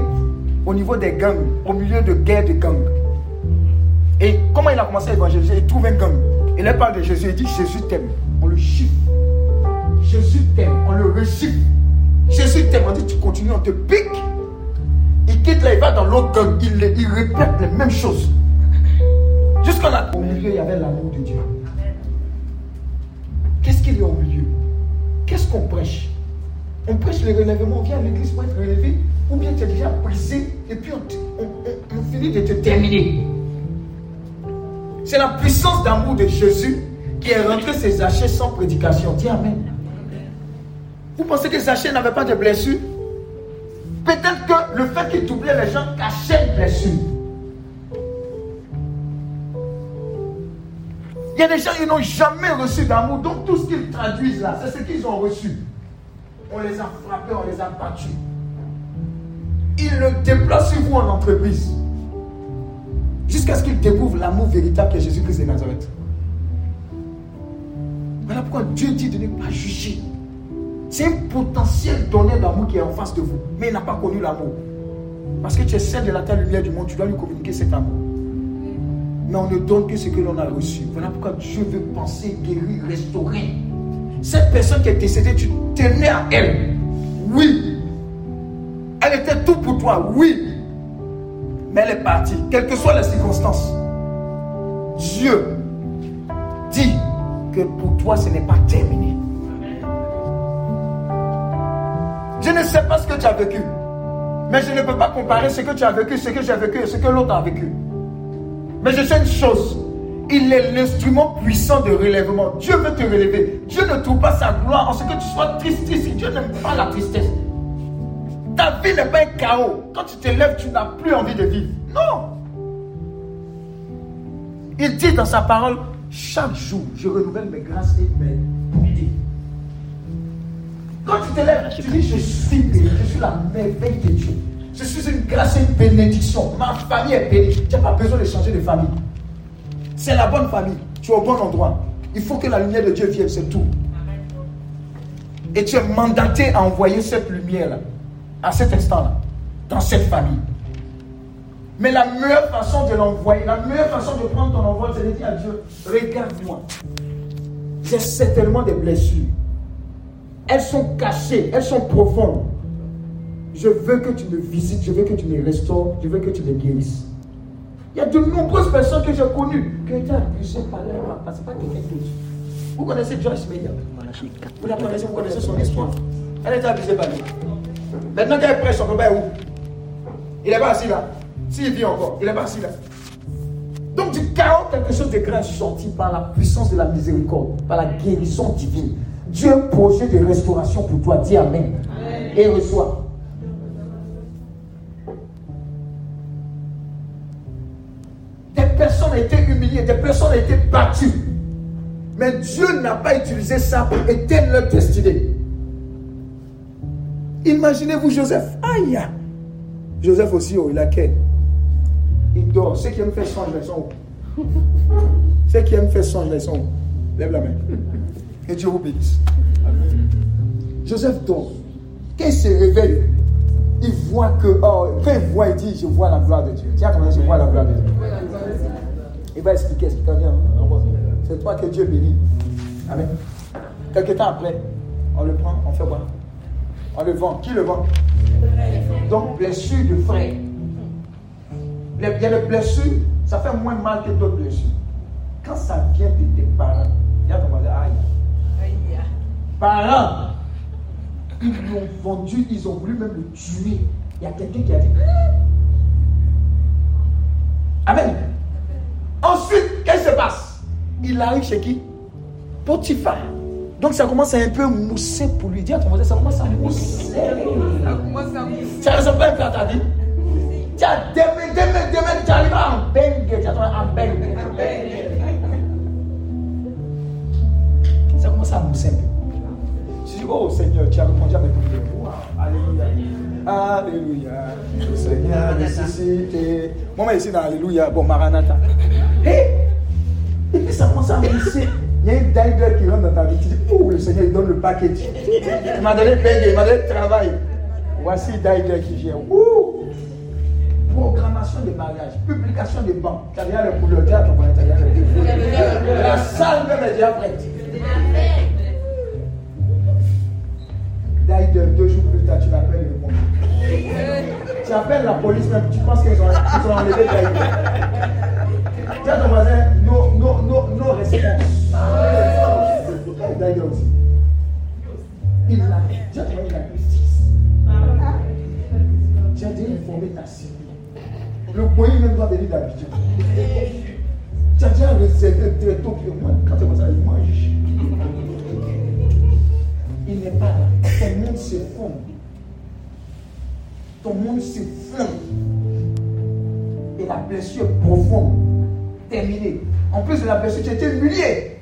B: au niveau des gangs, au milieu de guerres de gangs. Et comment il a commencé à évangéliser? Il trouve un gang. Il leur parle de Jésus. Il dit Jésus t'aime. On le chiffre. Jésus t'aime. On le rechiffre. Jésus t'aime. On dit Tu continues, on te pique. Il quitte là, il va dans l'autre gang. Il, il répète les mêmes choses. Jusqu'à là. Au milieu, il y avait l'amour de Dieu. Qu'est-ce qu'il y a au milieu? Qu'est-ce qu'on prêche? On prêche le relèvement. On vient à l'église pour être relevé. Ou bien tu es déjà brisé et puis on, on finit de te terminer. C'est la puissance d'amour de Jésus qui est rentré ses Zachée sans prédication. Dis Amen. Vous pensez que Zachée n'avait pas de blessure? Peut-être que le fait qu'il doublait les gens cachait une blessure. Il y a des gens qui n'ont jamais reçu d'amour, donc tout ce qu'ils traduisent là, c'est ce qu'ils ont reçu. On les a frappés, on les a battus. Ils le déplacent sur vous en entreprise. Jusqu'à ce qu'il découvre l'amour véritable que Jésus-Christ de Nazareth. Voilà pourquoi Dieu dit de ne pas juger. C'est un potentiel donneur d'amour qui est en face de vous, mais il n'a pas connu l'amour. Parce que tu es celle de la terre lumière du monde, tu dois lui communiquer cet amour. Mais on ne donne que ce que l'on a reçu. Voilà pourquoi Dieu veut penser, guérir, restaurer. Cette personne qui est décédée, tu tenais à elle. Oui. Elle était tout pour toi. Oui mais elle est partie, quelles que soient les circonstances. Dieu dit que pour toi ce n'est pas terminé. Je ne sais pas ce que tu as vécu. Mais je ne peux pas comparer ce que tu as vécu, ce que j'ai vécu et ce que l'autre a vécu. Mais je sais une chose. Il est l'instrument puissant de relèvement. Dieu veut te relever. Dieu ne trouve pas sa gloire en ce que tu sois triste. Dieu n'aime pas la tristesse. Ta vie n'est pas un chaos. Quand tu te lèves, tu n'as plus envie de vivre. Non. Il dit dans sa parole, chaque jour, je renouvelle mes grâces et mes bontés. Quand tu te lèves, tu dis, je suis béni, je suis la merveille de Dieu. Je suis une grâce et une bénédiction. Ma famille est bénie. Tu n'as pas besoin de changer de famille. C'est la bonne famille. Tu es au bon endroit. Il faut que la lumière de Dieu vienne, c'est tout. Et tu es mandaté à envoyer cette lumière-là, à cet instant-là, dans cette famille. Mais la meilleure façon de l'envoyer, la meilleure façon de prendre ton envoi, c'est de dire à Dieu, regarde-moi. J'ai certainement des blessures. Elles sont cachées, elles sont profondes. Je veux que tu me visites, je veux que tu me restaures, je veux que tu me guérisses. Il y a de nombreuses personnes que j'ai connues qui ont été abusées par leur parce que pas quelqu'un d'autre. Vous connaissez Joyce Media Vous la connaissez, vous connaissez son histoire? Elle a été abusée par lui. Maintenant qu'elle prêche, son papa est où? Il n'est pas assis là. S'il vit encore, il n'est pas assis là. Donc du chaos, quelque chose de grand est sorti par la puissance de la miséricorde, par la guérison divine. Dieu a un projet de restauration pour toi. Dis Amen. Et reçois. personnes ont été humiliées, des personnes ont été battues. Mais Dieu n'a pas utilisé ça pour éteindre leur destinée. Imaginez-vous Joseph. Aïe! Joseph aussi, oh, il a quel Il dort. Ceux qui aiment faire songe, ils sont où? [LAUGHS] Ceux qui aiment faire songe, ils sont où? Lève la main. Que Dieu vous bénisse. Joseph dort. Quand il se réveille, il voit que, oh, quand il voit, il dit, je vois la gloire de Dieu. Tiens, comment je vois la gloire de Dieu. Il va expliquer, expliquer bien. C'est toi que Dieu bénit. Amen. Quelque temps après, on le prend, on fait quoi On le vend. Qui le vend Donc, blessure de frère. Il y a des blessures, ça fait moins mal que d'autres blessures. Quand ça vient de tes parents, il y a ton aïe. Parents, ils l'ont vendu, ils ont voulu même le tuer. Il y a quelqu'un qui a dit Amen. Ensuite, qu'est-ce qui se passe? Il arrive chez qui? Potiphar. Donc ça commence à un peu mousser pour lui dire, ça commence à mousser. Ça commence à mousser. Ça ressemble pas un peu à ta vie Tu as demain, demain, demain, tu arrives en bengue, tu arrives en bengue. Ça commence à mousser un peu. Tu dis, oh Seigneur, tu as répondu à mes prières. Alléluia. Alléluia. Seigneur ressuscité. Moi, ici dans Alléluia. Bon, Maranatha. Et puis ça commence à mousser. Il y a une dingue qui rentre dans ta vie. Tu dis, oh, le Seigneur, il donne le package. Il m'a donné paye, il m'a donné travail. Voici dingue qui vient. Ouh. Programmation de mariage, publication de banques. Tu as déjà le couleur, tu as ton La salle même est déjà prête. Deux jours plus tard, tu l'appelles le monde. Tu appelles la police même, tu penses qu'ils ont, ont enlevé Daïder. Tu as ton voisin, no, no. Il a, tu as trouvé la justice. Tu as déjà informé ta cellule. Le pays même doit venir d'habitude. Tu as déjà réservé très tôt pour moi. Quand tu vois ça, il mange. Il n'est pas là. Ton monde s'effondre. Ton monde s'effondre. Et la blessure profonde terminé. En plus de la blessure, tu étais humilié.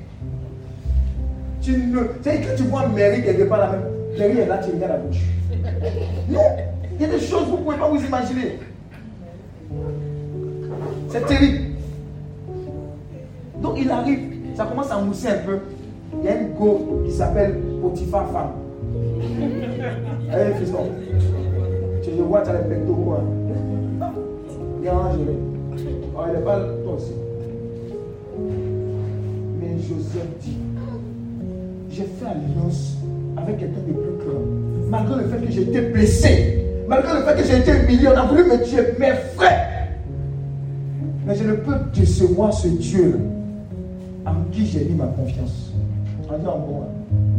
B: Tu ne. Quand tu vois Mary quelque part là même, Mary est là, tu regardes la bouche. Non, il y a des choses vous ne pouvez pas vous imaginer. C'est terrible. Donc il arrive, ça commence à mousser un peu. Il y a une go qui s'appelle Potiphar femme. Allez, fiston. Tu le vois, tu as les pectoraux. Hein. Dérange-les. Oh, il n'est pas toi aussi. Joseph dit, j'ai fait alliance avec quelqu'un de plus grand. Malgré le fait que j'ai été blessé, malgré le fait que j'ai été humilié, on a voulu me tuer, mes frères. Mais je ne peux décevoir ce Dieu en qui j'ai mis ma confiance. On dit en bon,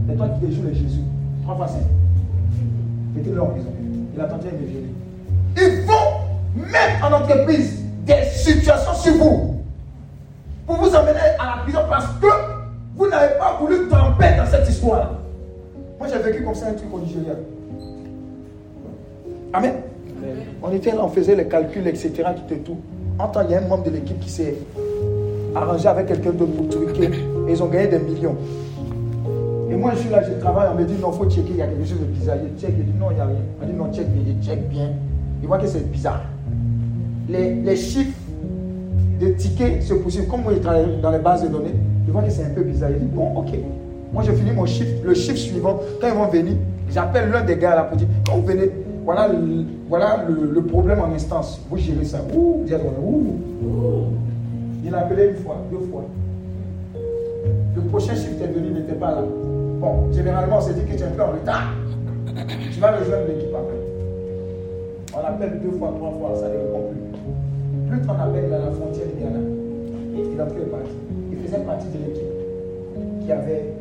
B: c'est toi qui déjoues les Jésus. Trois fois cinq. Mettez-le en prison. Il attendait de violer. Ils vont mettre en entreprise des situations sur vous pour vous emmener à la prison parce que vous n'avez pas voulu tremper dans cette histoire. Moi, j'ai vécu comme ça un truc au Nigeria. Amen. On était là, on faisait les calculs, etc. Tout et tout. En temps, il y a un membre de l'équipe qui s'est arrangé avec quelqu'un d'autre pour truquer. Et ils ont gagné des millions. Et moi, je suis là, je travaille, on me dit non, il faut checker, il y a quelque chose de bizarre. Je check, il dit non, il n'y a rien. On dit non, check bien, il check bien. Il voit que c'est bizarre. Les, les, chiffres de tickets se poursuivent. Comme moi, je travaille dans les bases de données, il voit que c'est un peu bizarre. Il dit bon, ok. Moi, je finis mon chiffre, le chiffre suivant. Quand ils vont venir, j'appelle l'un des gars là pour dire quand vous venez, voilà, le, voilà le, problème en instance. Vous gérez ça. Ouh. Il a appelé une fois, deux fois. Le prochain chiffre est venu, il n'était pas là. Bon, généralement, on s'est dit que tu es un peu en retard. Tu vas rejoindre l'équipe après. On appelle deux fois, trois fois, ça ne répond plus. Plus on appelle à la frontière du Ghana, il a le parti. Faisait partie de l'équipe qui avait.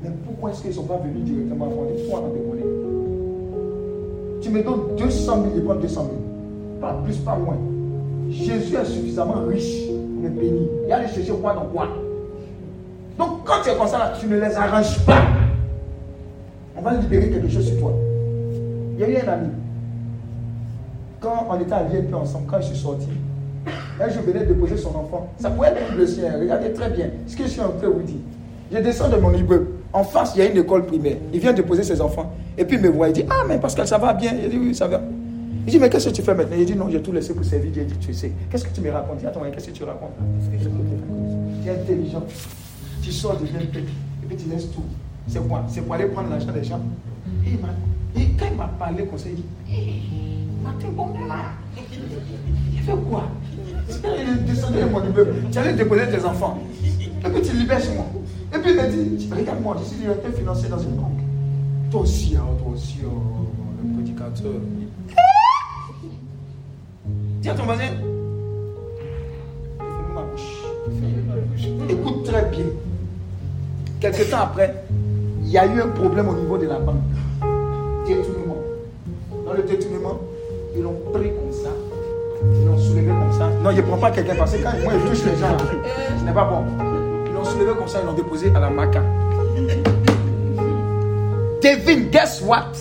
B: Mais pourquoi est-ce qu'ils ne sont pas venus directement à frontière Toi, on déconné? Tu me donnes 200 000, il prend 200 000. Pas plus, pas moins. Jésus est suffisamment riche pour me bénir. Il a aller chercher quoi dans quoi. Donc quand tu es comme ça, là, tu ne les arranges pas. On va libérer quelque chose sur toi. Il y a eu un ami. Quand on était à VNP ensemble, quand je suis sorti, un je venais déposer son enfant. Ça pouvait être le sien. Regardez très bien ce que je suis en train de vous dire. Je descends de mon immeuble. En face, il y a une école primaire. Il vient déposer ses enfants. Et puis il me voit. Il dit Ah, mais Pascal, ça va bien. Il dit Oui, ça va. Il dit Mais qu'est-ce que tu fais maintenant? Il dit Non, j'ai tout laissé pour servir. Il dit Tu sais. Qu'est-ce que tu me racontes? Attends, qu'est-ce que tu racontes? Tu es intelligent. Tu sors de VNP. Et puis tu laisses tout. C'est quoi? C'est pour aller prendre l'argent des gens. Et, il quand il m'a parlé comme ça, il dit Martin, bon, là. Il fait quoi? Il est descendu de mon immeuble. Tu allais déposer tes enfants. Et puis tu libères chez moi. Et puis il m'a dit Regarde-moi, je suis directeur financier dans une banque. Toi aussi, hein, toi aussi, oh, le prédicateur. Dis à ton voisin. Écoute très bien. Quelque temps après, il y a eu un problème au niveau de la banque. Détournement. Dans le détournement, ils l'ont pris comme ça. Ils l'ont soulevé comme ça. Non, je ne prends pas quelqu'un parce que quand moi je touche les gens, ce n'est pas bon. Ils l'ont soulevé comme ça, ils l'ont déposé à la maca. Devine, guess what?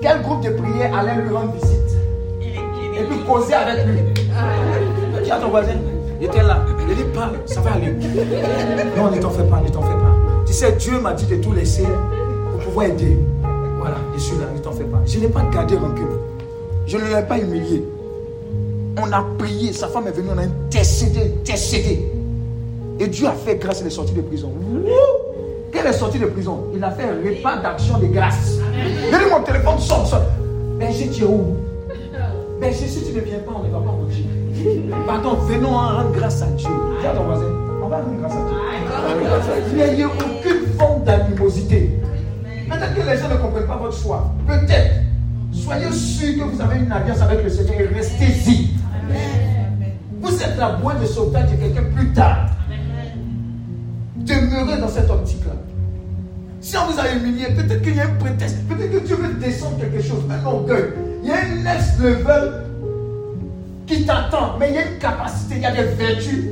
B: Quel groupe de prière allait lui rendre visite? Et puis causer avec lui. Dis à ton voisin, il était là. Il dit, parle, ça va aller. Non, ne t'en fais pas, ne t'en fais pas. Tu sais, Dieu m'a dit de tout laisser pour pouvoir aider. Voilà, je suis là, ne t'en fais pas. Je n'ai pas gardé rancune. Je ne l'ai pas humilié. On a prié, sa femme est venue, on a intercédé, intercédé. Et Dieu a fait grâce, à est sorti de prison. Qu'elle est sortie de prison, il a fait un repas d'action de grâce. Dit mon téléphone sonne, sonne. Berger, tu es où? Berger, si tu ne viens pas, on ne va pas manger. Pardon, venons rendre grâce à Dieu. Dis à ton voisin, on va rendre grâce à Dieu. Il n'y a aucune forme d'animosité. Peut-être que les gens ne comprennent pas votre choix. Peut-être. Soyez sûr que vous avez une alliance avec le Seigneur et restez-y. Vous êtes la boîte de sauvetage de quelqu'un plus tard. Demeurez dans cette optique-là. Si on vous a humilié, peut-être qu'il y a un prétexte, peut-être que Dieu veut descendre quelque chose, un orgueil. Il y a un next level qui t'attend, mais il y a une capacité, il y a des vertus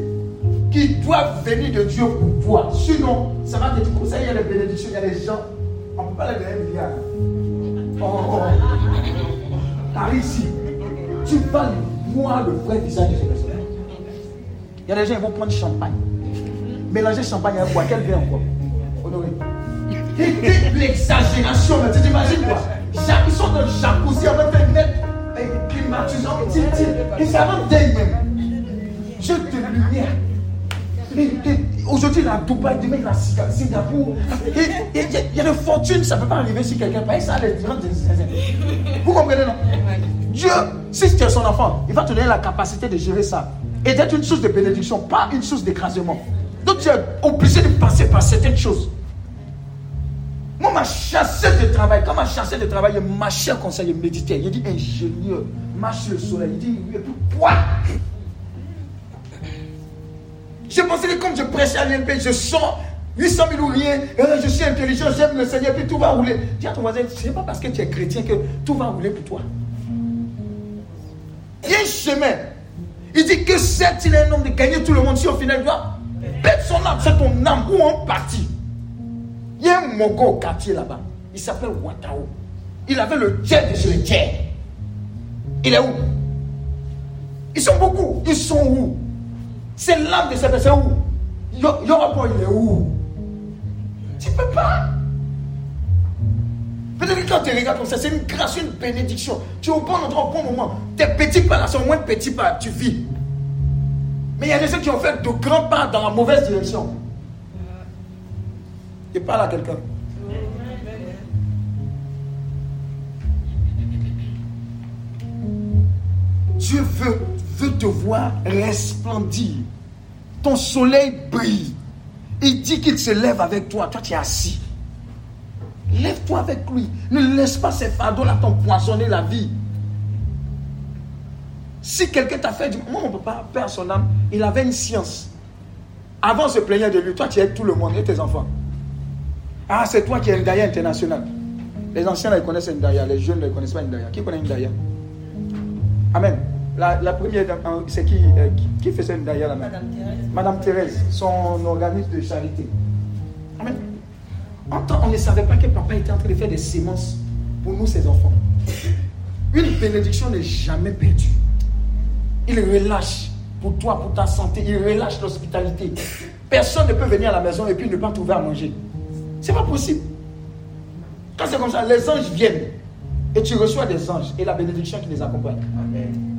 B: qui doivent venir de Dieu pour toi. Sinon, ça va te comme ça, il y a des bénédictions, il y a des gens. On ne peut pas les donner un milliard. Oh, oh. Par ici, tu vas voir le vrai visage de ces personnes. Il y a des gens qui vont prendre champagne. Mélanger champagne avec quoi? Quel vin encore? Honoré. L'exagération, tu t'imagines quoi? Ils sont dans le jacuzzi avec un net climatisant. Ils savent même. Je te lumière. Aujourd'hui, la Dubaï, demain, la Singapour. Il y, a des fortunes, ça ne peut pas arriver si quelqu'un paye ça. Vous comprenez, non? Dieu, si tu es son enfant, il va te donner la capacité de gérer ça. Et d'être une source de bénédiction, pas une source d'écrasement. Donc tu es obligé de passer par certaines choses. Moi, ma chassé de travail, quand ma chassé de travail, il marchait ça, il méditait. Il dit ingénieur, marche le soleil. Il dit, quoi je pensais que comme je prêchais à l'INP, je sens 800 000 ou rien, je suis intelligent, j'aime le Seigneur, puis tout va rouler. Dis à ton voisin, ce n'est pas parce que tu es chrétien que tout va rouler pour toi. Un chemin. Il dit que certes, il est un homme de gagner tout le monde, si au final il doit perdre son âme, c'est ton âme où on partit. Il y a un mogo au quartier là-bas. Il s'appelle Watao. Il avait le jet de le jet. Il est où? Ils sont beaucoup. Ils sont où? C'est l'âme de cette personne où? Il y aura pas, il est où? Tu peux pas. Peut-être que quand tu regardes comme ça, c'est une grâce, une bénédiction. Tu es au bon endroit, au bon moment. Tes petits pas là sont moins petits pas, tu vis. Mais il y a des gens qui ont fait de grands pas dans la mauvaise direction. Je parle à quelqu'un. Dieu veut, veut te voir resplendir. Ton soleil brille. Il dit qu'il se lève avec toi. Toi, tu es assis. Lève-toi avec lui. Ne laisse pas ces fardeaux-là t'empoisonner la vie. Si quelqu'un t'a fait du moi, mon papa perd son âme, il avait une science. Avant, on se plaignait de lui. Toi, tu es tout le monde et tes enfants. Ah, c'est toi qui es Ndaya international. Les anciens, ils connaissent Ndaya. Les jeunes ne connaissent pas Ndaya. Qui connaît Ndaya? Amen. La, première, euh, c'est qui, euh, qui, fait ça Ndaya là Madame Thérèse. Madame Thérèse, son organisme de charité. Amen. En temps, on ne savait pas que papa était en train de faire des sémences pour nous, ses enfants. Une bénédiction n'est jamais perdue. Il relâche pour toi, pour ta santé. Il relâche l'hospitalité. Personne ne peut venir à la maison et puis ne pas trouver à manger. C'est pas possible. Quand c'est comme ça, les anges viennent et tu reçois des anges et la bénédiction qui les accompagne. Amen.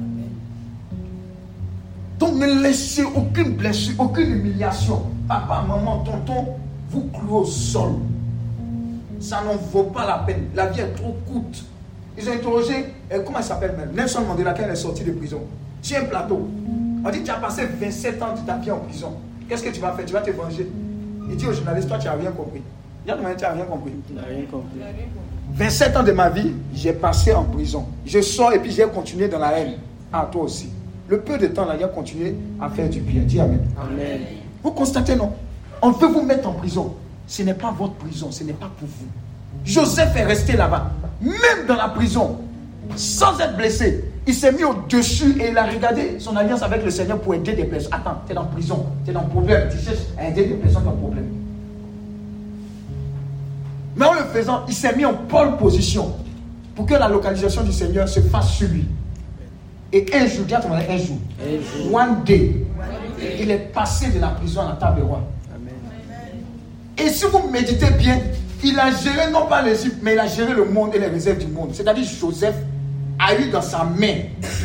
B: Donc ne laissez aucune blessure, aucune humiliation. Papa, maman, tonton, vous clouez au sol. Ça n'en vaut pas la peine. La vie est trop courte. Ils ont interrogé, euh, comment elle s'appelle même? Nelson Mandela, quand elle est sortie de prison. Tiens un plateau. On dit, tu as passé 27 ans de ta vie en prison. Qu'est-ce que tu vas faire? Tu vas te venger. Il dit au journaliste, toi, tu n'as rien compris. Il tu n'as rien compris. Tu n'as rien compris. 27 ans de ma vie, j'ai passé en prison. Je sors et puis j'ai continué dans la haine. Ah, toi aussi. Le peu de temps là, il a continué à faire du bien. Dis Amen. Amen. Vous constatez, non? On veut vous mettre en prison. Ce n'est pas votre prison, ce n'est pas pour vous. Joseph est resté là-bas, même dans la prison, sans être blessé. Il s'est mis au-dessus et il a regardé son alliance avec le Seigneur pour aider des personnes. Attends, tu es dans prison, tu es dans problème, tu cherches à aider des personnes dans problème. Mais en le faisant, il s'est mis en pole position pour que la localisation du Seigneur se fasse sur lui. Et un jour, dis à ton un jour, one day, il est passé de la prison à la table roi. Et si vous méditez bien, il a géré non pas l'Égypte, mais il a géré le monde et les réserves du monde. C'est-à-dire Joseph a eu dans sa main,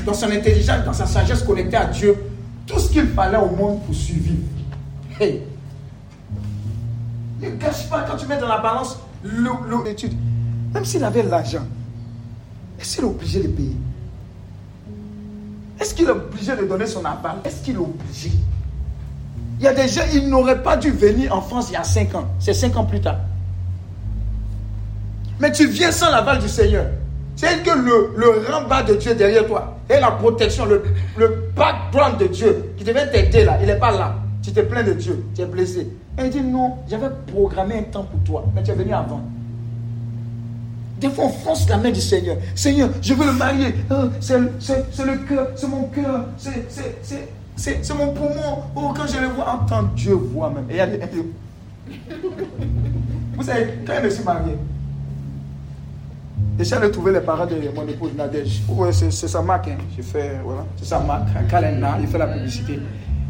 B: dans son intelligence, dans sa sagesse connectée à Dieu, tout ce qu'il fallait au monde pour survivre. Hey. Ne cache pas quand tu mets dans la balance l'étude. Même s'il avait l'argent, est-ce qu'il est obligé de payer? Est-ce qu'il est obligé de donner son aval? Est-ce qu'il est obligé? Il y a des gens, ils n'auraient pas dû venir en France il y a 5 ans. C'est 5 ans plus tard. Mais tu viens sans l'aval du Seigneur. C'est que le, le de Dieu derrière toi et la protection, le, le background de Dieu qui devait t'aider là, il n'est pas là. Tu te plains de Dieu, tu es blessé. Et il dit non, j'avais programmé un temps pour toi, mais tu es venu avant. Des fois, on fonce la main du Seigneur. Seigneur, je veux le marier. Hein, c'est le cœur, c'est mon cœur, c'est mon poumon. Oh, quand je le vois, entends Dieu voit même. Et Vous savez, quand je me suis marié, J'essaie de trouver les parents de mon épouse Nadège. Ouais, c'est sa marque. Hein. fait, voilà, c'est sa marque. Un calendrier, il fait la publicité.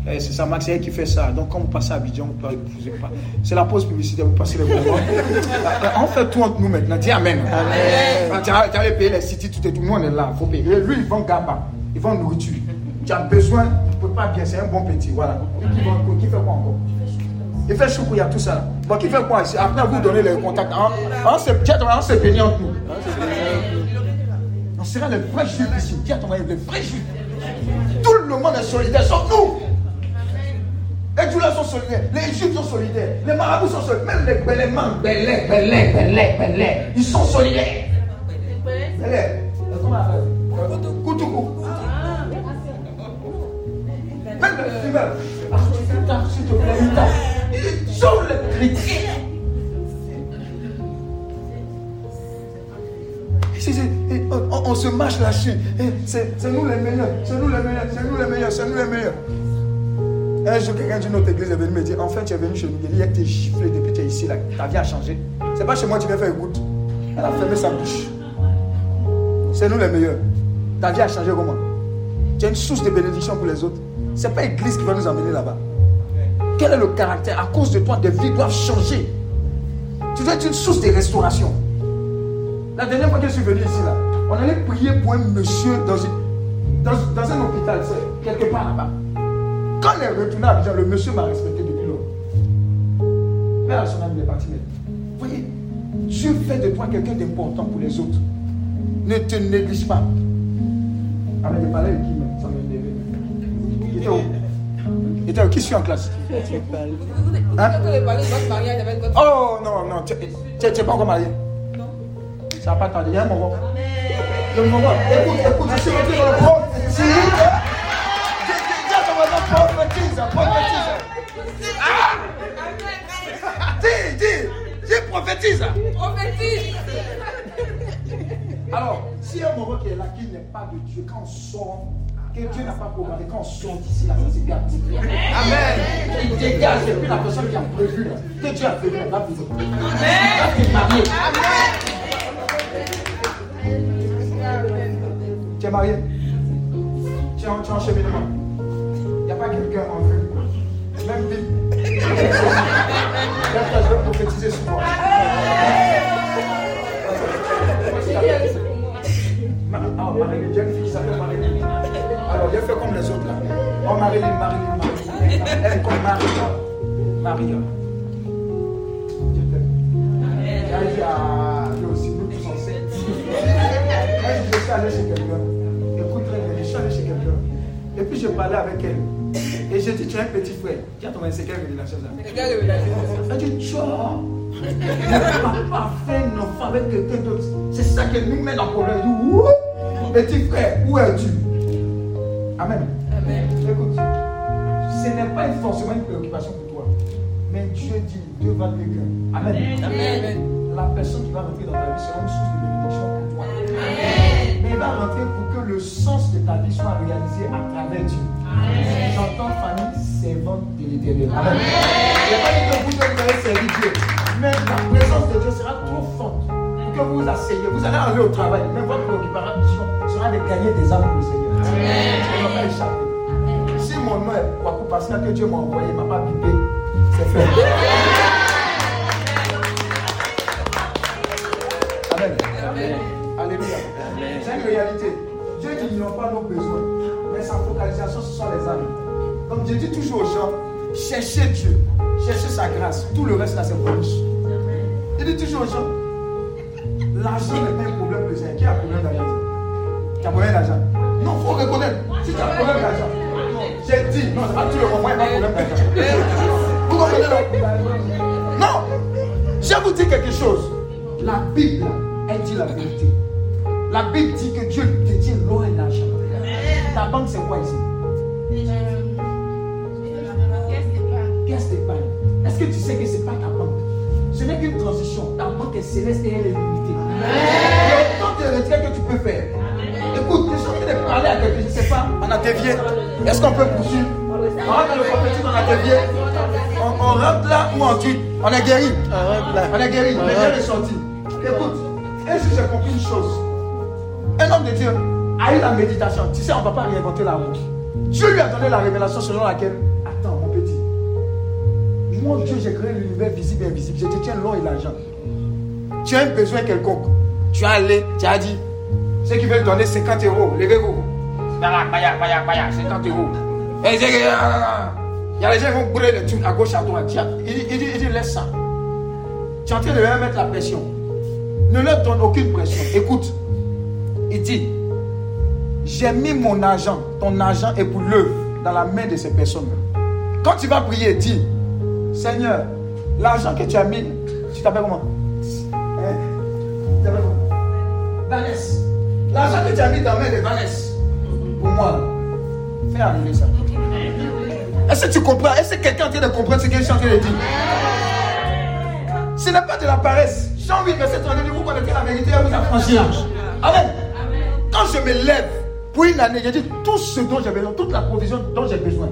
B: C'est sa marque, c'est elle qui fait ça. Donc, quand vous passez à Abidjan, vous pouvez pas. C'est la pause publicité, vous passez les moments. [LAUGHS] on fait tout entre nous maintenant. Dis Amen. Amen. Tu as payé les sites, tout et tout. Nous, on est là. Il faut payer. lui, il vend gaba. Il vend nourriture. Tu as besoin, tu ne peux pas bien. C'est un bon petit. Voilà. Qui, fait quoi encore? Il fait choukou, il y a tout ça. Bon, qui fait quoi ici? Après, vous donnez les contacts. On se bénit entre nous. On sera les vrais juifs ici. Les vrais juifs. Tout le monde est solidaire, sauf nous. Les Juifs sont solidaires, les Juifs sont solidaires, les marabouts sont solidaires, même les Bélémans, Bélé, Bélé, Bélé, Bélé, ils sont solidaires. On, se marche la chine. C'est nous les meilleurs, c'est nous les meilleurs, c'est nous les meilleurs, c'est nous les meilleurs. Un jour, quelqu'un d'une autre église est venu me dire En fait, tu es venu chez nous. Il y a giflé depuis que tu es ici. Là. Ta vie a changé. C'est pas chez moi tu viens faire écoute. Elle a fermé sa bouche. C'est nous les meilleurs. Ta vie a changé comment? Tu es une source de bénédiction pour les autres. Ce n'est pas l'église qui va nous emmener là-bas. Quel est le caractère? À cause de toi, des vies doivent changer. Tu dois être une source de restauration. La dernière fois que je suis venu ici, là, on allait prier pour un monsieur dans, dans, un hôpital, quelque part là-bas. Quand on est retourné à le monsieur m'a respecté depuis lors. Mais à son âme, est parti. Vous voyez, Dieu fait de toi quelqu'un d'important pour les autres. Ne te néglige pas. Avec des palais qui? Était où Il était où Qui suit en classe hein? Oh non, non, tu n'es pas encore marié. Ça n'a pas tardé. Il y a un moment. Le moment. Écoute, écoute, je suis rentré dans le prophétise. Prophétise, prophétise. Ah Dis, dis, dis prophétise. Prophétise. Alors, a un moment qui est là, qui n'est pas de Dieu, quand on sort, que Dieu n'a pas programmé, quand on sort d'ici, là, ça c'est bien. Amen. Il dégage, et puis la personne qui a prévu, que Dieu a prévu, on va vivre. Amen. marié. Amen. Tu es marié? Tu es en, tu es en cheminement? Il n'y a pas quelqu'un en vue? Même [LAUGHS] vite. Là, je vais prophétiser sur moi. Marilyn, j'ai les autres là. Oh, Marilyn, Marilyn, Marilyn. Elle est comme Maria. Maria. Je t'aime. Dit à lui aussi, nous tous. Elle dit, je suis allé chez quelqu'un. Écoute très bien, je suis allé chez quelqu'un. Et puis, je parlais avec elle. Et j'ai dit, tu as un petit frère. A ton c'est quelle révélation ça? Elle dit, tu as. Ne pas fait un enfant avec quelqu'un d'autre. C'est ça qui nous met dans le problème. Petit frère, où es-tu? Amen. Amen. Écoute, ce n'est pas forcément une préoccupation pour toi. Mais Dieu dit, Dieu va quelqu'un. Amen. Amen. La personne qui va rentrer dans ta vie sera une source de bénédiction pour toi. Amen. Mais il va rentrer pour que le sens de ta vie soit réalisé à travers Dieu. J'entends famille servante de l'éternel. Amen. Il n'y a pas dit que vous devez servir Dieu. Mais la présence de Dieu sera trop forte pour que vous vous asseyez. Vous allez aller au travail. Mais votre préoccupation sera de gagner des âmes pour le Seigneur. Si mon nom est Kwaku, parce que Dieu m'a envoyé, il ne m'a pas bipé, c'est fait. Amen. Alléluia. C'est une réalité. Dieu dit n'ont pas nos besoins. Mais sa focalisation, ce sont les âmes. Comme je dis toujours aux gens, cherchez Dieu, cherchez sa grâce. Tout le reste là, c'est bonus. Je dis toujours aux gens, l'argent n'est pas un problème les gens. Qui a problème d'argent Tu as problème d'argent Non, il faut reconnaître. Si tu as un problème d'argent, j'ai dit, non, à tout le moment, il n'y a pas de problème d'argent. Vous comprenez Non? Je vais vous dire quelque chose. La Bible, elle dit la vérité. La Bible dit que Dieu détient l'or et l'argent. Ta banque, c'est quoi ici? Pièce d'épargne. Est-ce que tu sais que ce n'est pas ta banque? Ce n'est qu'une transition. Ta banque est céleste et elle est limitée. Il y a autant de retraits que tu peux faire. À quelqu'un, je ne sais pas, on a dévié. Est-ce qu'on peut poursuivre? On rentre dans le prophétique, on a dévié. On, on rentre là ou on tue On est guéri. On est guéri, mais Dieu est sorti. Écoute, et si j'ai compris une chose? Un homme de Dieu a eu la méditation. Tu sais, on ne va pas réinventer la roue. Dieu lui a donné la révélation selon laquelle Attends, mon petit. Moi, Dieu, j'ai créé l'univers visible et invisible. Je te tiens l'or et l'argent. Tu as un besoin quelconque. Tu as allé, tu as dit ceux qui veulent donner 50 euros, levez-vous. 50 euros. il y a les gens qui vont brûler les trucs à gauche, à droite. Il dit, laisse ça. Tu es en train de leur mettre la pression. Ne leur donne aucune pression. Écoute, il dit, j'ai mis mon argent, ton argent est pour dans la main de ces personnes. Quand tu vas prier, dis, Seigneur, l'argent que tu as mis, tu t'appelles comment? Hein? Tu t'appelles comment? Vanessa. L'argent que tu as mis dans la main de Vanessa, moi, fais arriver ça. Est-ce que tu comprends? Est-ce que quelqu'un est en train de comprendre ce que je suis en train de dire? Ce n'est pas de la paresse. Jean 8, verset 32, vous connaissez la vérité et vous affranchir. Amen. Quand je me lève pour une année, je dis tout ce dont j'ai besoin, toute la provision dont j'ai besoin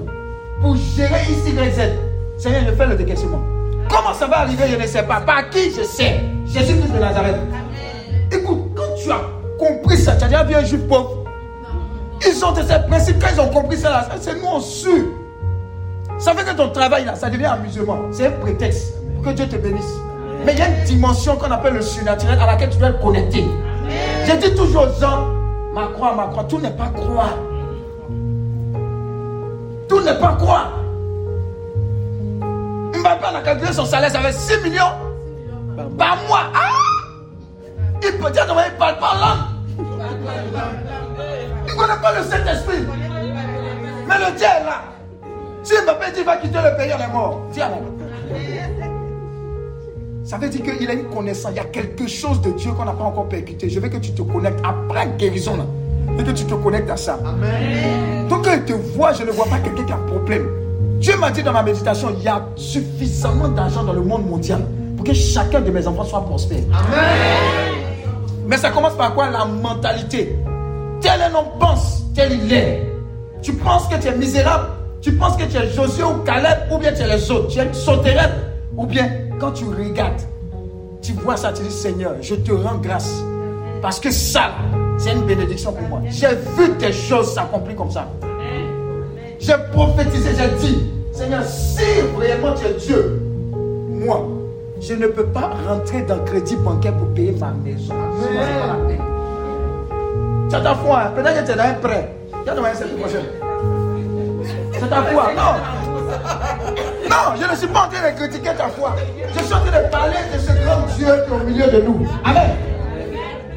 B: pour gérer ici les Z. Seigneur, je fais le décaissement. Comment ça va arriver, je ne sais pas. Par qui, je sais? Jésus-Christ de Nazareth. Écoute, quand tu as compris ça, tu as déjà vu un juif pauvre. Ils ont de ces principes, quand ils ont compris ça, c'est nous on su. Ça fait que ton travail là, ça devient amusement. C'est un prétexte pour que Dieu te bénisse. Mais il y a une dimension qu'on appelle le surnaturel à laquelle tu dois être connecter. J'ai dit toujours aux gens, ma croix, ma croix, tout n'est pas croix. Tout n'est pas croix. Mbappé a calculé son salaire, ça fait 6 millions par mois. Ah! Il peut dire qu'il ne parle pas langue. Ne connaît pas le Saint-Esprit? Mais le Dieu est là. Si Mbappé dit va quitter le pays, on est mort. Ça veut dire qu'il a une connaissance. Il y a quelque chose de Dieu qu'on n'a pas encore percuté. Je veux que tu te connectes après guérison. Là. Et que tu te connectes à ça. Amen. Donc quand il te voit, je ne vois pas quelqu'un qui a un problème. Dieu m'a dit dans ma méditation, il y a suffisamment d'argent dans le monde mondial pour que chacun de mes enfants soit prospère. Amen. Mais ça commence par quoi? La mentalité. Tel un homme pense, tel il est. Tu penses que tu es misérable, tu penses que tu es Josué ou Caleb, ou bien tu es les autres, tu es sauterelle, ou bien quand tu regardes, tu vois ça, tu dis Seigneur, je te rends grâce. Parce que ça, c'est une bénédiction pour moi. J'ai vu des choses s'accomplir comme ça. J'ai prophétisé, j'ai dit, Seigneur, si vraiment tu es Dieu, moi, je ne peux pas rentrer dans le crédit bancaire pour payer ma maison. As ta foi, hein? peut-être que tu es dans un prêt. Tu as demandé cette prochaine. C'est ta foi, non. Non, je ne suis pas en train de critiquer ta foi. Je suis en train de parler de ce grand Dieu qui est au milieu de nous. Amen.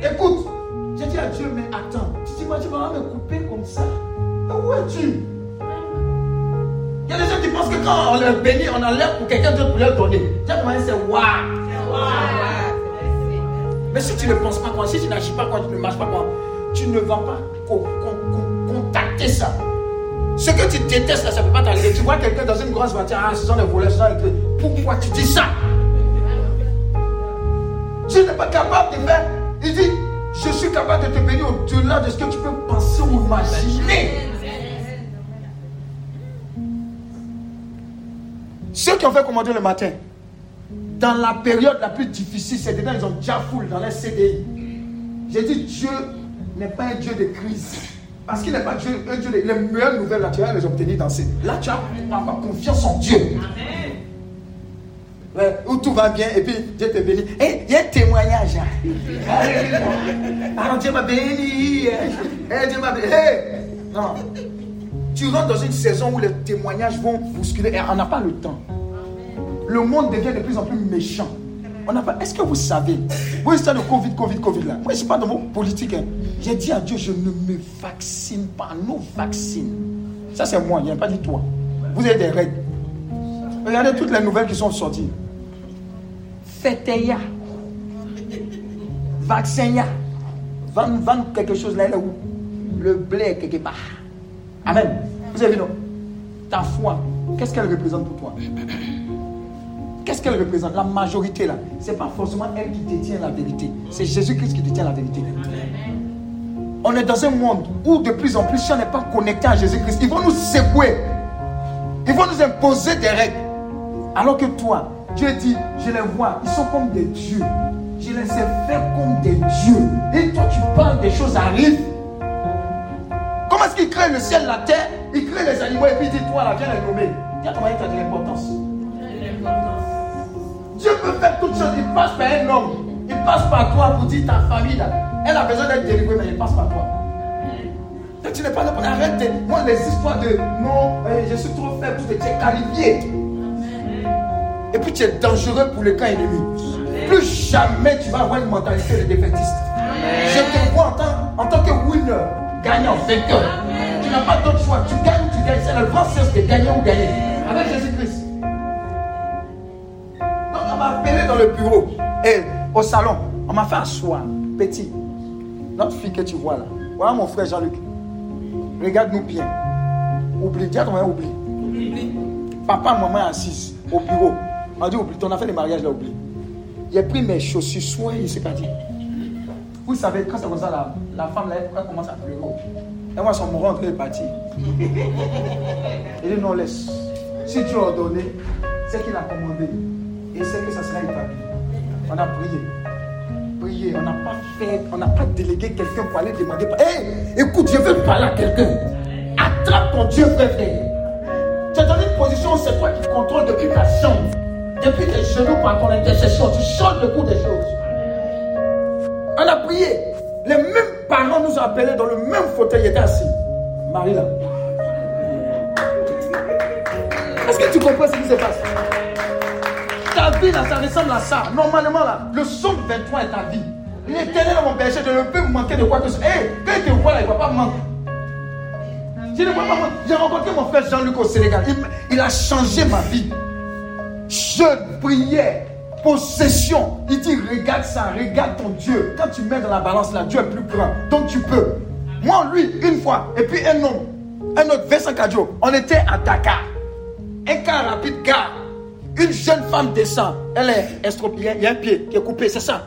B: Écoute, j'ai dit à Dieu, mais attends, tu dis, moi, tu vas me couper comme ça. Où es-tu? Il y a des gens qui pensent que quand on leur bénit, on enlève pour quelqu'un d'autre pour leur donner. Demandé, c'est waouh. Mais si tu ne penses pas quoi, si tu n'agis pas quoi, tu ne marches pas quoi, tu ne vas pas contacter ça. Ce que tu détestes là, ça ne peut pas t'arriver. Tu vois quelqu'un dans une grosse voiture, ah, ce sont des voleurs, des... Pourquoi tu dis ça? Tu n'es pas capable de faire. Il dit, je suis capable de te bénir au-delà de ce que tu peux penser ou imaginer. Ceux qui ont fait commander le matin, dans la période la plus difficile, c'est dedans, ils ont déjà foule dans les CDI. J'ai dit, Dieu n'est pas un Dieu de crise. Parce qu'il n'est pas Dieu, un Dieu de... Les meilleures nouvelles, là, tu vas les obtenir dans ces... Là, tu as confiance en Dieu. Ouais, où tout va bien et puis Dieu te bénit. Et eh, il y a un témoignage. Ah, Dieu m'a béni. Eh, Dieu m'a béni. non. Tu rentres dans une saison où les témoignages vont bousculer et on n'a pas le temps. Le monde devient de plus en plus méchant. Est-ce que vous savez, vous êtes de Covid, Covid, Covid là. Moi, je ne suis pas dans vos politiques. Hein. J'ai dit à Dieu, je ne me vaccine pas. Nos vaccines. Ça, c'est moi, il n'y a pas dit toi. Vous avez des règles. Regardez toutes les nouvelles qui sont sorties. Fêteya. Vaccin Vendre quelque chose là, là où le blé quelque part. Amen. Vous avez vu, non? Ta foi, qu'est-ce qu'elle représente pour toi? Qu'est-ce qu'elle représente La majorité, là, ce n'est pas forcément elle qui détient la vérité. C'est Jésus-Christ qui détient la vérité. On est dans un monde où de plus en plus, si on n'est pas connecté à Jésus-Christ, ils vont nous secouer. Ils vont nous imposer des règles. Alors que toi, Dieu dit, je les vois, ils sont comme des dieux. Je les ai faits comme des dieux. Et toi, tu parles des choses arrivent. Comment est-ce qu'il crée le ciel, la terre? Il crée les animaux et puis il dit Toi, là, viens les nommer. Tiens, comment il t'a de l'importance Dieu peut faire toutes choses. Il passe par un homme. Il passe par toi pour dire ta famille, là, elle a besoin d'être délivrée, mais il passe par toi. Donc, tu n'es pas là pour arrêter. Moi, les histoires de non, euh, je suis trop faible, tu es qualifié. Et puis tu es dangereux pour le camp ennemi. Plus jamais tu vas avoir une mentalité de défaitiste. Je te vois en tant, en tant que winner gagnant, vainqueur. Tu n'as pas d'autre choix. Tu gagnes ou tu gagnes. C'est le grand sens de gagner ou gagner. Avec Jésus-Christ. On m'a appelé dans le bureau. Et au salon, on m'a fait asseoir. Petit. Notre fille que tu vois là. Voilà mon frère Jean-Luc. Regarde-nous bien. Oublie. Dis à ton oublie. Papa, maman assise au bureau. On a dit oublie. Ton affaire de mariage là, oublie. J'ai pris mes chaussures, ne sais pas dire. Vous savez, quand c'est comme ça, la, la femme, là, elle commence à pleurer. Et moi, son rentre est parti. [LAUGHS] Il dit non, laisse. Si Dieu a ordonné, c'est qu'il a commandé. Et c'est que ça sera établi. On a prié. Prié. On n'a pas fait, on n'a pas délégué quelqu'un pour aller demander. Hé, écoute, je veux parler à quelqu'un. Attrape ton Dieu préféré. Tu es dans une position où c'est toi qui contrôle depuis ta chambre. Depuis tes genoux par ton intercession, tu changes le cours des choses. On a prié. Les mêmes parents nous ont appelés dans le même fauteuil, étaient assis. Marie là. Est-ce que tu comprends ce qui se passe? Vie là, ça ressemble à ça. Normalement là, le vers toi est ta vie. L'éternel mon berger, je ne peux manquer de quoi que ce soit. Hé, quand il te voit là, il ne va pas manquer. Je ne vois pas manquer. J'ai rencontré mon frère Jean-Luc au Sénégal. Il, a changé ma vie. Jeûne, prière, possession. Il dit regarde ça, regarde ton Dieu. Quand tu mets dans la balance là, Dieu est plus grand. Donc tu peux. Moi, lui, une fois, et puis un homme, un autre, Vincent Cadio, on était à Dakar. Un car rapide, gare. Une jeune femme descend. Elle est estropiée, il y a un pied qui est coupé, c'est ça.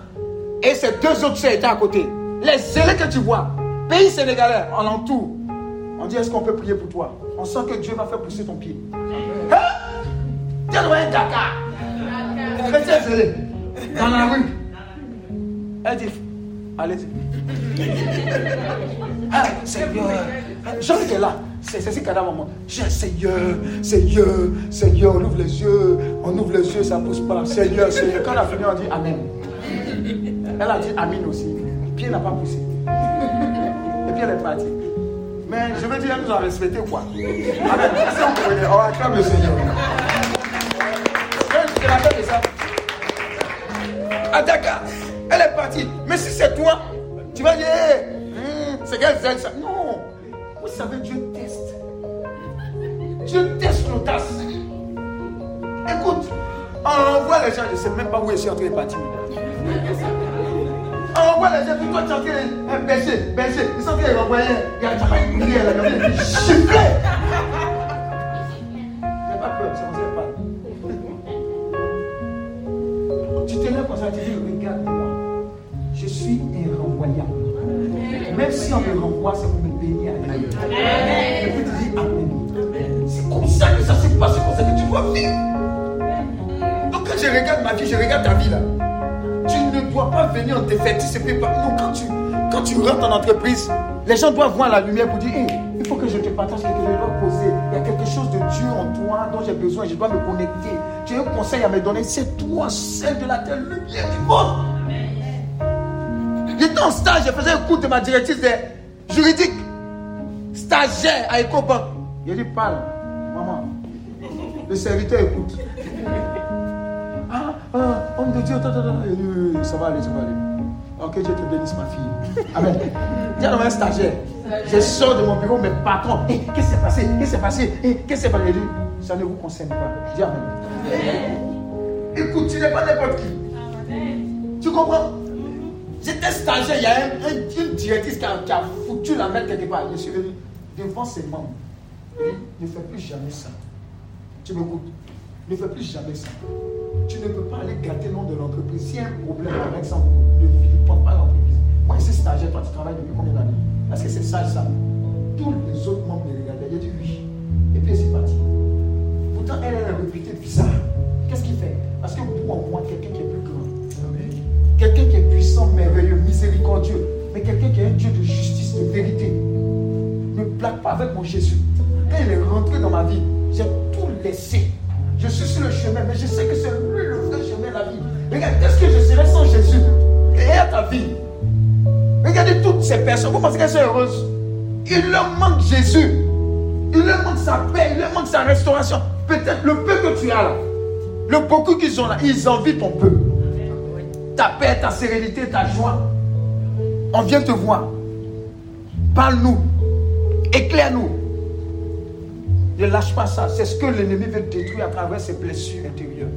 B: Et ces deux autres étaient à côté. Les zélés que tu vois, pays sénégalais, on l'entoure. On dit est-ce qu'on peut prier pour toi? On sent que Dieu va faire pousser ton pied. Hein? Tiens, un Dakar. Chrétien zélé. Dans la rue. Elle dit allez-y. [LAUGHS] Ah, Seigneur. Jean est là. C'est ce qu'il maman. Seigneur, Seigneur, Seigneur, on ouvre les yeux. On ouvre les yeux, ça ne pousse pas. Seigneur, Seigneur. Quand on a fini, dit Amen. Elle a dit Amen aussi. Pied n'a pas poussé. Et puis elle est partie. Mais je veux dire, elle nous a respecté quoi. Amen. Si on connaît, on acclame le Seigneur. À elle est partie. Mais si c'est toi, tu vas dire, hmm, c'est qu'elle aide ça. Non. Vous savez, Dieu teste. Dieu teste l'audace. Écoute, on envoie les gens, je ne sais même pas où je suis en train de partir. On envoie les gens, puis toi tu es en train de berger, berger. Ils sont en train de renvoyer. Il y a une prière là, il y a une chiffrée. N'aie pas peur, c'est comme ça pas. Tu te lèves comme ça, tu dis, regarde-moi. Je suis irrenvoyable. Même si on me renvoie, c'est pour me Et puis tu dis Amen. C'est comme ça que ça se passe, c'est comme ça que tu dois vivre. Donc quand je regarde ma vie, je regarde ta vie là. Tu ne dois pas venir en défaitiste et puis pas. Non, quand tu, quand tu rentres en entreprise, les gens doivent voir la lumière pour dire hey, il faut que je te partage quelque chose, je dois poser. Il y a quelque chose de Dieu en toi dont j'ai besoin, je dois me connecter. Tu as un conseil à me donner, c'est toi, celle de la terre, lumière du monde. J'étais en stage, je faisais un cours de ma directrice juridique. Stagiaire à Ecobank. Il dit parle, maman. Le serviteur écoute. Ah, ah, homme de Dieu, ça va aller, ça va aller. Ok, Dieu te bénisse, ma fille. Amen. Y a un stagiaire. Je sors de mon bureau, mes patrons. Hey, qu'est-ce qui s'est passé? Qu'est-ce qui s'est passé? Hey, Qu'est-ce qui s'est passé? Ça ne vous concerne pas. Dis Amen. Écoute, tu n'es pas n'importe qui. Tu comprends? J'étais stagiaire, il y a une directrice qui a, foutu la mettre quelque part. Je suis venu devant ses membres. ne fais plus jamais ça. Tu m'écoutes? Ne fais plus jamais ça. Tu ne peux pas aller gâter le nom de l'entreprise. S'il y a un problème avec ça, ne prends pas l'entreprise. Moi, je suis stagiaire, toi, tu travailles depuis combien d'années? Est-ce que c'est sage ça Tous les autres membres me regardaient. J'ai dit oui. Et puis c'est parti. Pourtant, elle, elle est réputée bizarre. Qu'est-ce qu'il fait? Parce que pour moi, quelqu'un qui est plus grand, quelqu'un qui est puissant, merveilleux, miséricordieux, mais quelqu'un qui est un Dieu de justice, de vérité. Ne plaque pas avec mon Jésus. Quand il est rentré dans ma vie, j'ai tout laissé. Je suis sur le chemin, mais je sais que c'est lui le vrai chemin de la vie. Regarde, qu'est-ce que je serais sans Jésus? À ta vie? Regardez toutes ces personnes, vous pensez qu'elles sont heureuses? Il leur manque Jésus. Il leur manque sa paix, il leur manque sa restauration. Peut-être le peu que tu as là, le beaucoup qu'ils ont là, ils envient ton peu ta paix, ta sérénité, ta joie. On vient te voir. Parle-nous. Éclaire-nous. Ne lâche pas ça. C'est ce que l'ennemi veut détruire à travers ses blessures intérieures.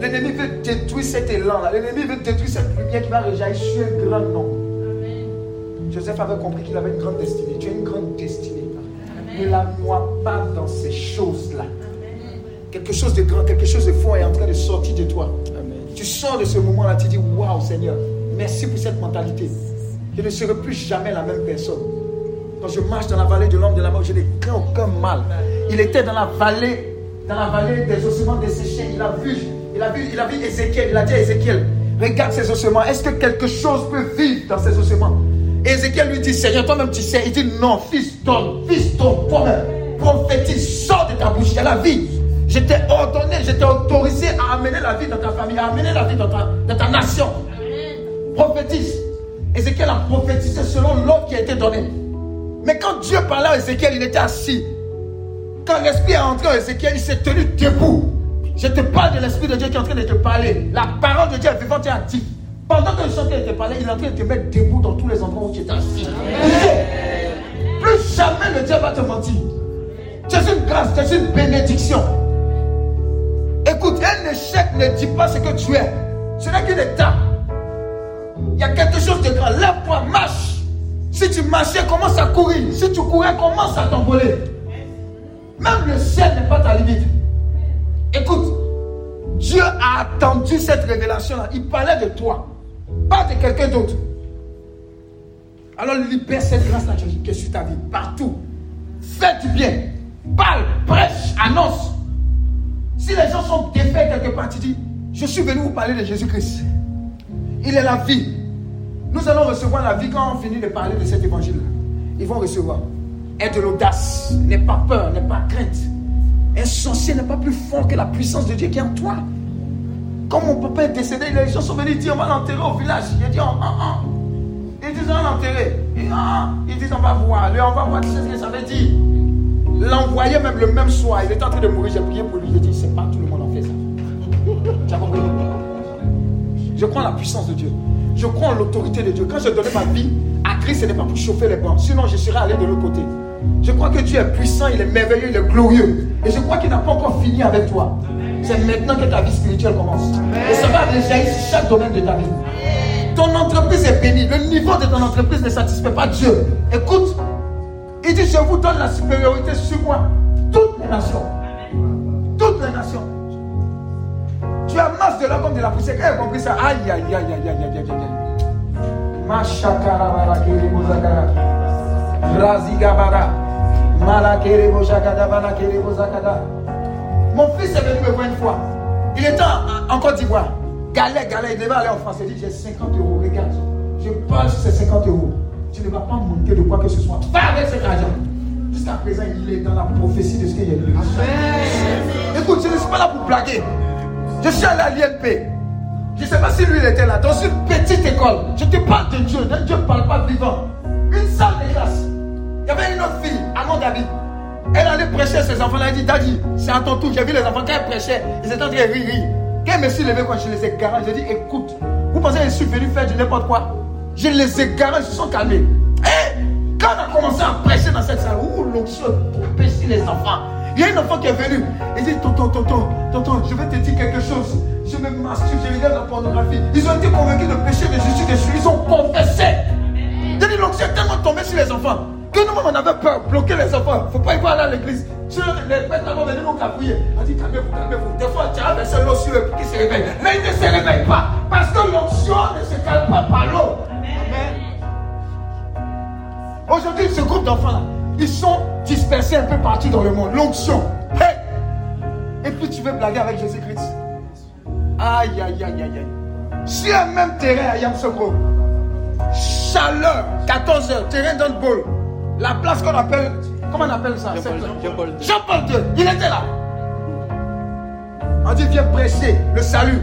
B: L'ennemi veut détruire cet élan-là. L'ennemi veut détruire cette lumière qui va rejaillir sur un grand nom. Joseph avait compris qu'il avait une grande destinée. Tu as une grande destinée. Ne la noie pas dans ces choses-là. Quelque chose de grand, quelque chose de fort est en train de sortir de toi. Tu sors de ce moment-là, tu dis Waouh Seigneur, merci pour cette mentalité. Je ne serai plus jamais la même personne. Quand je marche dans la vallée de l'homme de la mort, je n'ai aucun mal. Il était dans la vallée, dans la vallée des ossements desséchés. Il a vu, il a vu, il a vu Ézéchiel. Il a dit à Ézéchiel, regarde ces ossements. Est-ce que quelque chose peut vivre dans ces ossements? Ézéchiel lui dit, Seigneur, toi-même tu sais. Il dit, non, fils ton, fils ton, toi-même, prophétise, sors de ta bouche, il y a la vie. J'étais ordonné, j'étais autorisé à amener la vie dans ta famille, à amener la vie dans ta, dans ta nation. Prophétise. Ézéchiel a prophétisé selon l'ordre qui a été donné. Mais quand Dieu parlait à Ézéchiel, il était assis. Quand l'Esprit est entré en Ézéchiel, il s'est tenu debout. Je te parle de l'Esprit de Dieu qui est en train de te parler. La parole de Dieu est vivante et active. Pendant que le chanteur te parlait, il est en train de te mettre debout dans tous les endroits où tu es assis. Plus jamais le diable va te mentir. C'est une grâce, c'est une bénédiction. Écoute, un échec ne dit pas ce que tu es. Ce n'est qu'une étape. Il y a quelque chose de grand. Lève-toi, marche. Si tu marchais, commence à courir. Si tu courais, commence à t'envoler. Même le ciel n'est pas ta limite. Écoute, Dieu a attendu cette révélation-là. Il parlait de toi, pas de quelqu'un d'autre. Alors libère cette grâce-là qui est sur ta vie, partout. Fais du bien. Parle, prêche, annonce. Si les gens sont défaits quelque part, tu dis, je suis venu vous parler de Jésus-Christ. Il est la vie. Nous allons recevoir la vie quand on finit de parler de cet évangile-là. Ils vont recevoir. Aie de l'audace, n'aie pas peur, n'aie pas crainte. Un sorcier n'est pas plus fort que la puissance de Dieu qui est en toi. Quand mon papa est décédé, les gens sont venus dire on va l'enterrer au village. J'ai dit oh, oh, oh. Ils disent on va l'enterrer. Ils disent on va voir. Lui, on va voir. Tu sais ce que ça veut dire L'envoyer même le même soir. Il est en train de mourir. J'ai prié pour lui. J'ai dit c'est pas tout le monde en fait ça. Tu as compris? Je crois en la puissance de Dieu. Je crois en l'autorité de Dieu. Quand je donnais ma vie à Christ, ce n'est pas pour chauffer les bancs. Sinon, je serais allé de l'autre côté. Je crois que Dieu est puissant, il est merveilleux, il est glorieux. Et je crois qu'il n'a pas encore fini avec toi. C'est maintenant que ta vie spirituelle commence. Et ça va jaillir sur chaque domaine de ta vie. Ton entreprise est bénie. Le niveau de ton entreprise ne satisfait pas Dieu. Écoute, il dit, je vous donne la supériorité sur moi. Toutes les nations. Toutes les nations. Masse de l'homme comme de la poussière. Qui a compris ça Aïe, aïe, aïe, aïe, aïe, aïe, aïe, aïe. Machakara, Razigabara. Mon fils est venu me voir une fois. Il était en, Côte d'Ivoire. Galet, galet, il devait aller en France. Il dit J'ai 50 euros, regarde. Je parle sur ces 50 euros. Tu ne vas pas manquer de quoi que ce soit. Va avec cet argent. Jusqu'à présent, il est dans la prophétie de ce qu'il y a Écoute, je ne suis pas là pour blaguer. Je suis allé à l'INP. Je ne sais pas si lui il était là. Dans une petite école. Je te parle de Dieu. Dieu ne parle pas vivant. Une salle de classe. Il y avait une autre fille, Amon David. Elle allait prêcher à ses enfants. Elle a dit Daddy, c'est à ton tour. J'ai vu les enfants quand elle prêchait. Ils étaient en train de rire. rire. Quand elle me suis levé, quand je les ai garés, j'ai dit Écoute, vous pensez que je suis venu faire du n'importe quoi? Je les ai garés, ils se sont calmés. Et quand on a commencé à prêcher dans cette salle, où l'onction pêcher les enfants, il y a un enfant qui est venu. Il dit Tonton, tonton, tonton, je vais te dire quelque chose. Je me masturbe, je regarde la pornographie. Ils ont été convaincus de péché de Jésus dessus. Ils ont confessé. Dit L'onction est tellement tombée sur les enfants que nous-mêmes on avait peur, bloquer les enfants. Il ne faut pas y voir à l'église. Les pères vont venir nous capouiller. On dit calmez-vous, calmez-vous. Des fois, tu as versé l'eau sur eux qui se réveille. Mais ils ne se réveillent pas. Parce que l'onction ne se calme pas par l'eau. Aujourd'hui, ce groupe d'enfants-là, ils sont dispersés un peu partout dans le monde. L'onction. Hey! Et puis tu veux blaguer avec Jésus-Christ. Aïe, aïe, aïe, aïe, aïe. Sur un même terrain à Yamsogro, chaleur, 14 heures, terrain d'un bol. La place qu'on appelle, comment on appelle ça? Jean-Paul II. Jean-Paul II, il était là. On dit, viens prêcher le salut.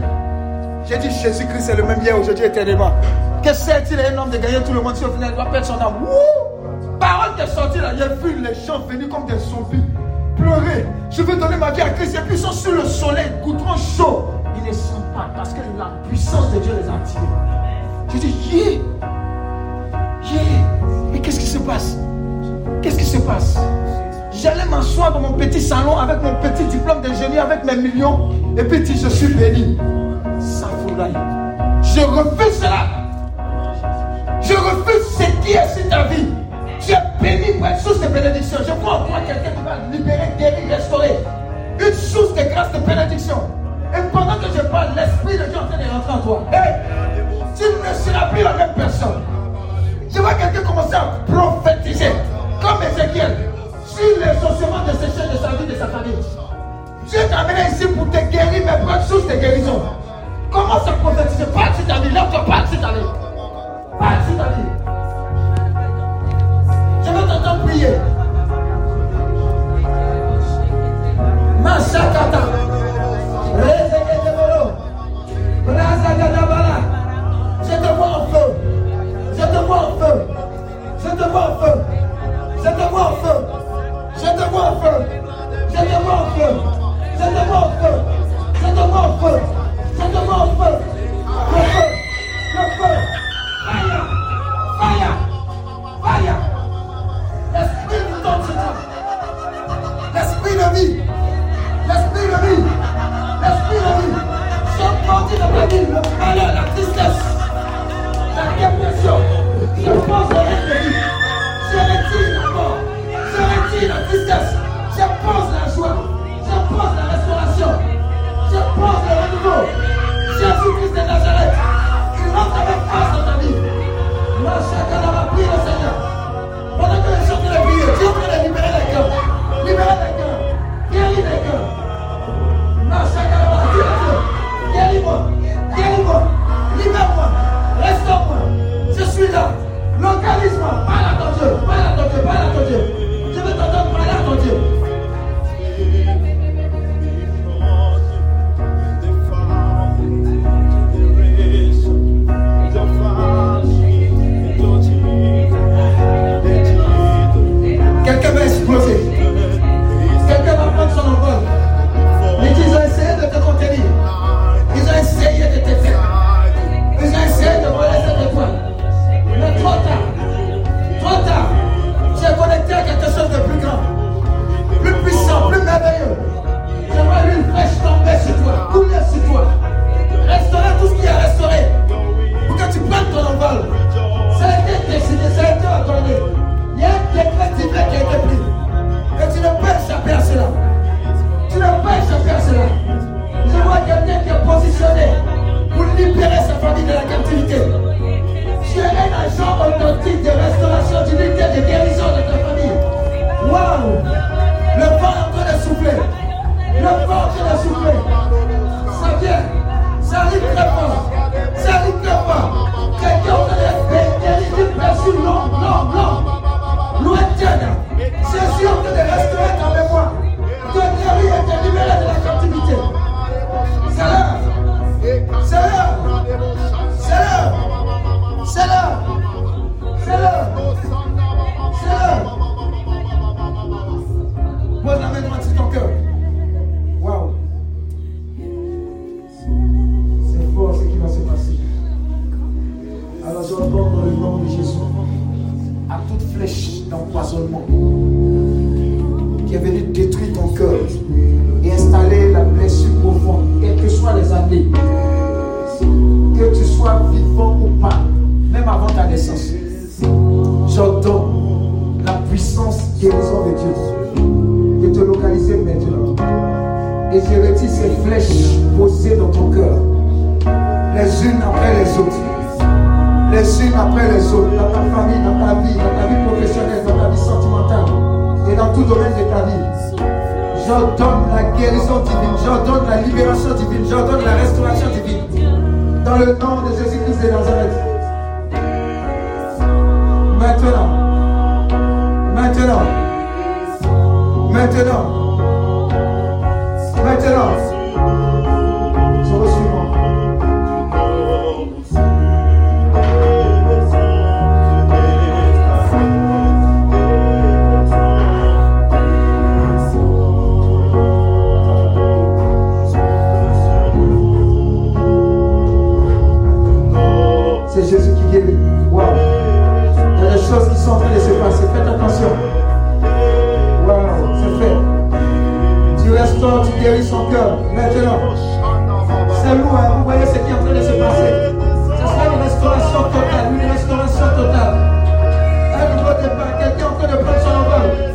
B: J'ai dit, Jésus-Christ est le même hier, aujourd'hui, éternellement. Que sert-il à un homme de gagner tout le monde si au final il doit perdre son âme Parole qui est sortie là, j'ai vu les gens venir comme des zombies, pleurer. Je veux donner ma vie à Christ. Et puis ils sont sur le soleil, goudron chaud. Ils ne sentent pas parce que la puissance de Dieu les a attirés. Je dis, yeah, yeah. Mais qu'est-ce qui se passe? Qu'est-ce qui se passe? J'allais m'asseoir dans mon petit salon avec mon petit diplôme d'ingénieur, avec mes millions, et puis je suis béni. Ça Je refuse cela. Je refuse ce qui est sur ta vie? Tu es béni pour être source de bénédiction. Je crois en toi quelqu'un qui va libérer, guérir, restaurer. Une source de grâce de bénédiction. Et pendant que je parle, l'Esprit de Dieu en train de rentrer en toi. tu ne seras plus la même personne. Je vois quelqu'un commencer à prophétiser, comme Ézéchiel, sur les ossements de ses chaînes de sa vie, de sa famille. Dieu t'a amené ici pour te guérir, mais pas sous tes guérisons. Commence à prophétiser. Parle sur ta vie. Lève-toi, parle sur ta vie. Parle sur ta vie. Prier. Mashakata. Je te vois. Je te vois en feu. Je te vois. Je te vois. Je te vois. Je te vois. Je te. Je te. Vie, le malheur, la tristesse, la dépression. Je pense au reste de vie. Je retire la mort? Je retire la tristesse? Je pense la joie. Je pense la restauration. Je pense le renouveau. Jésus-Christ de Nazareth. Il rentre avec grâce dans ta vie. Moi, chacun va prier le Seigneur. Pendant que les gens de prier, Dieu peut libérer les cœurs. Libérer les Restaure-moi. Je suis là. Localise-moi. Parle à ton Dieu. Parle à ton Dieu. Parle à ton Dieu. Captivité. Tu es un agent authentique de restauration, d'unité, de guérison de ta famille. Waouh! Le vent est en train de souffler. Le vent est en train de souffler. Ça vient. Ça arrive très fort. Ça arrive très fort. Quelqu'un est en train de guérir de Jésus à toute flèche d'empoisonnement qui est venue détruire ton cœur et installer la blessure profonde, quelles que soient les années, que tu sois vivant ou pas, même avant ta naissance. J'ordonne la puissance guérison de Dieu de te localiser maintenant. Et je retire ces flèches posées dans ton cœur, les unes après les autres les unes après les autres, dans ta famille, dans ta vie, dans ta vie professionnelle, dans ta vie sentimentale et dans tout domaine de ta vie. J'ordonne la guérison divine, j'ordonne la libération divine, j'ordonne la restauration divine. Dans le nom de Jésus-Christ de Nazareth. Maintenant, maintenant, maintenant, maintenant, C'est lourd, hein? vous voyez ce qui est en train de se passer. Ce sera une restauration totale, une restauration totale. Un nouveau départ, quelqu'un en train de prendre son envol.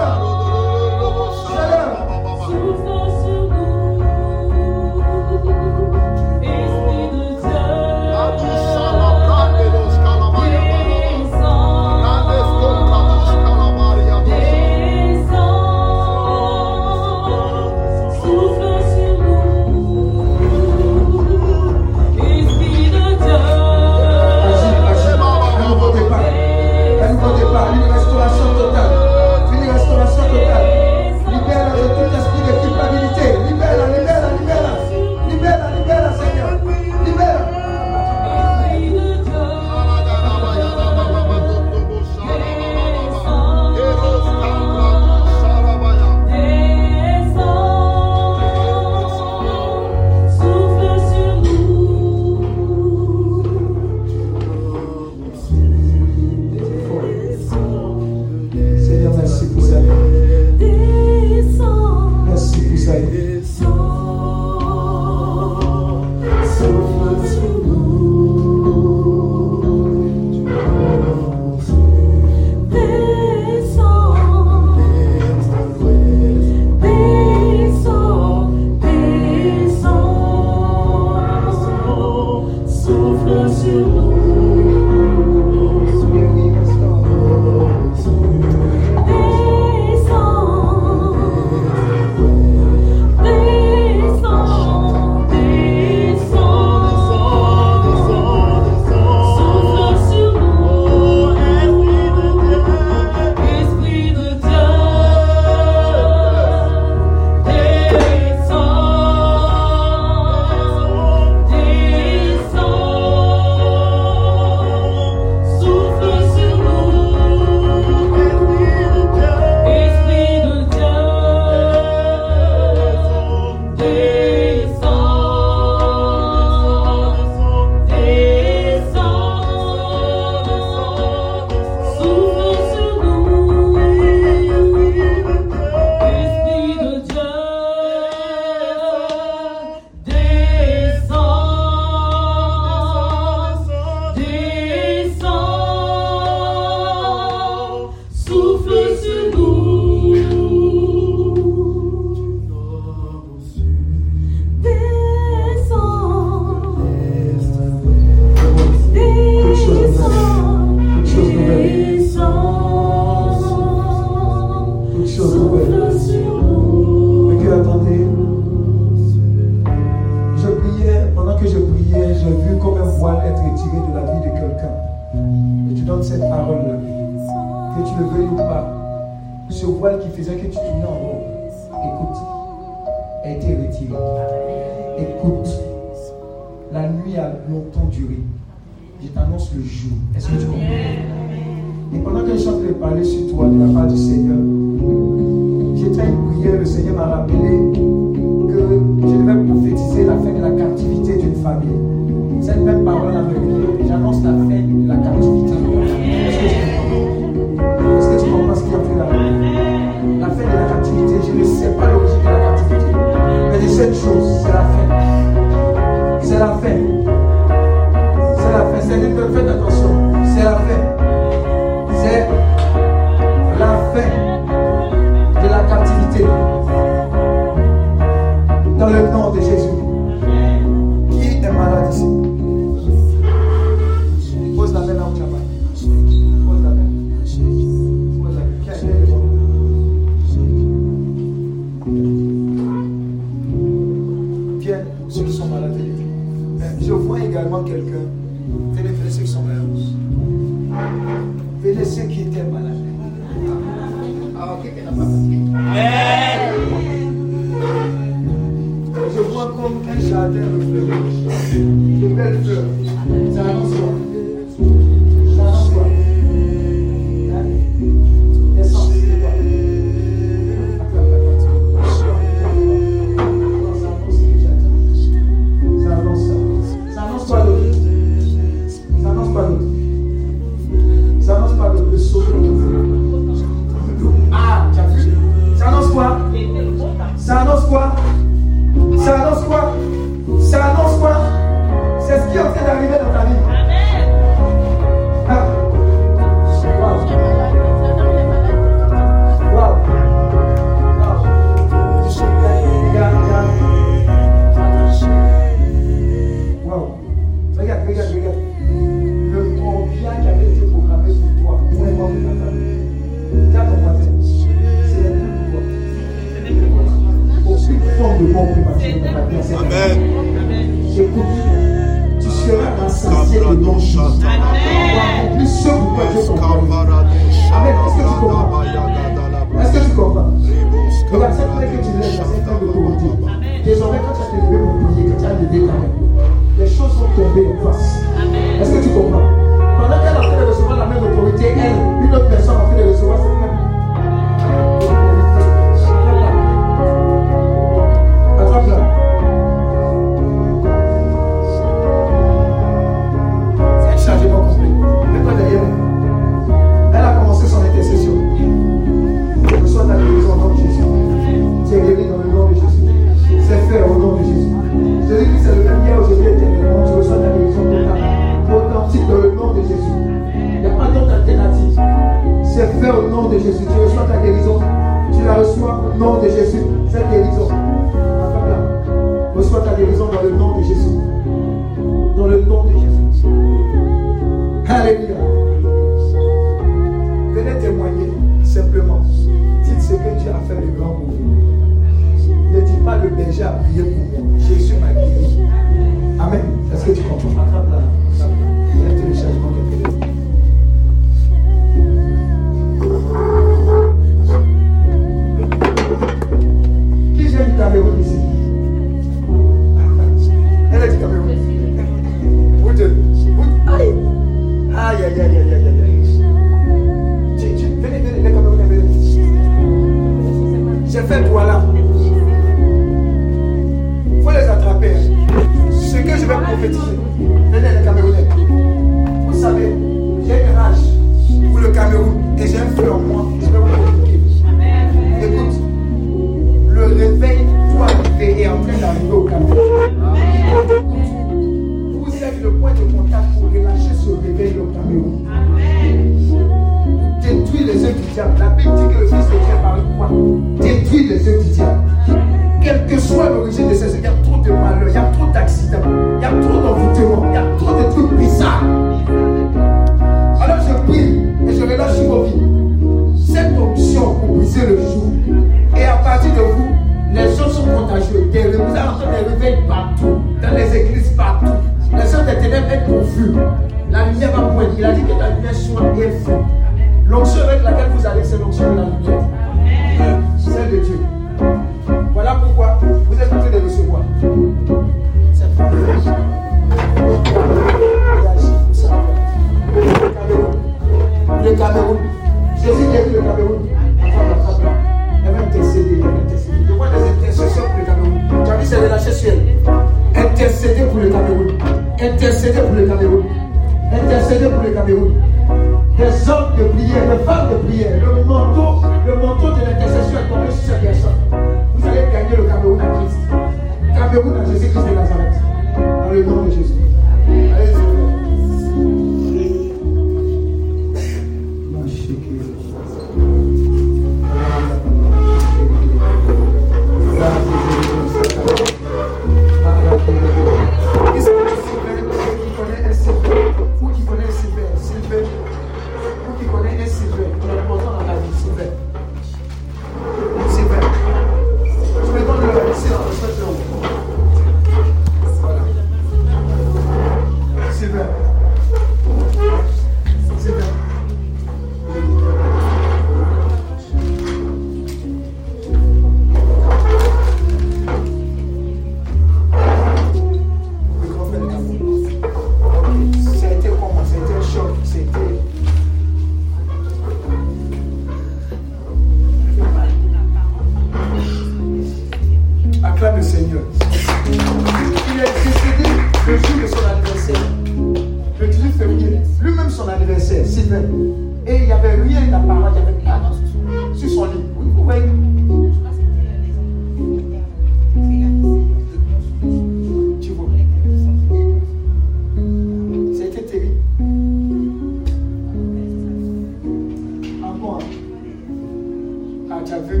B: tu as vu euh,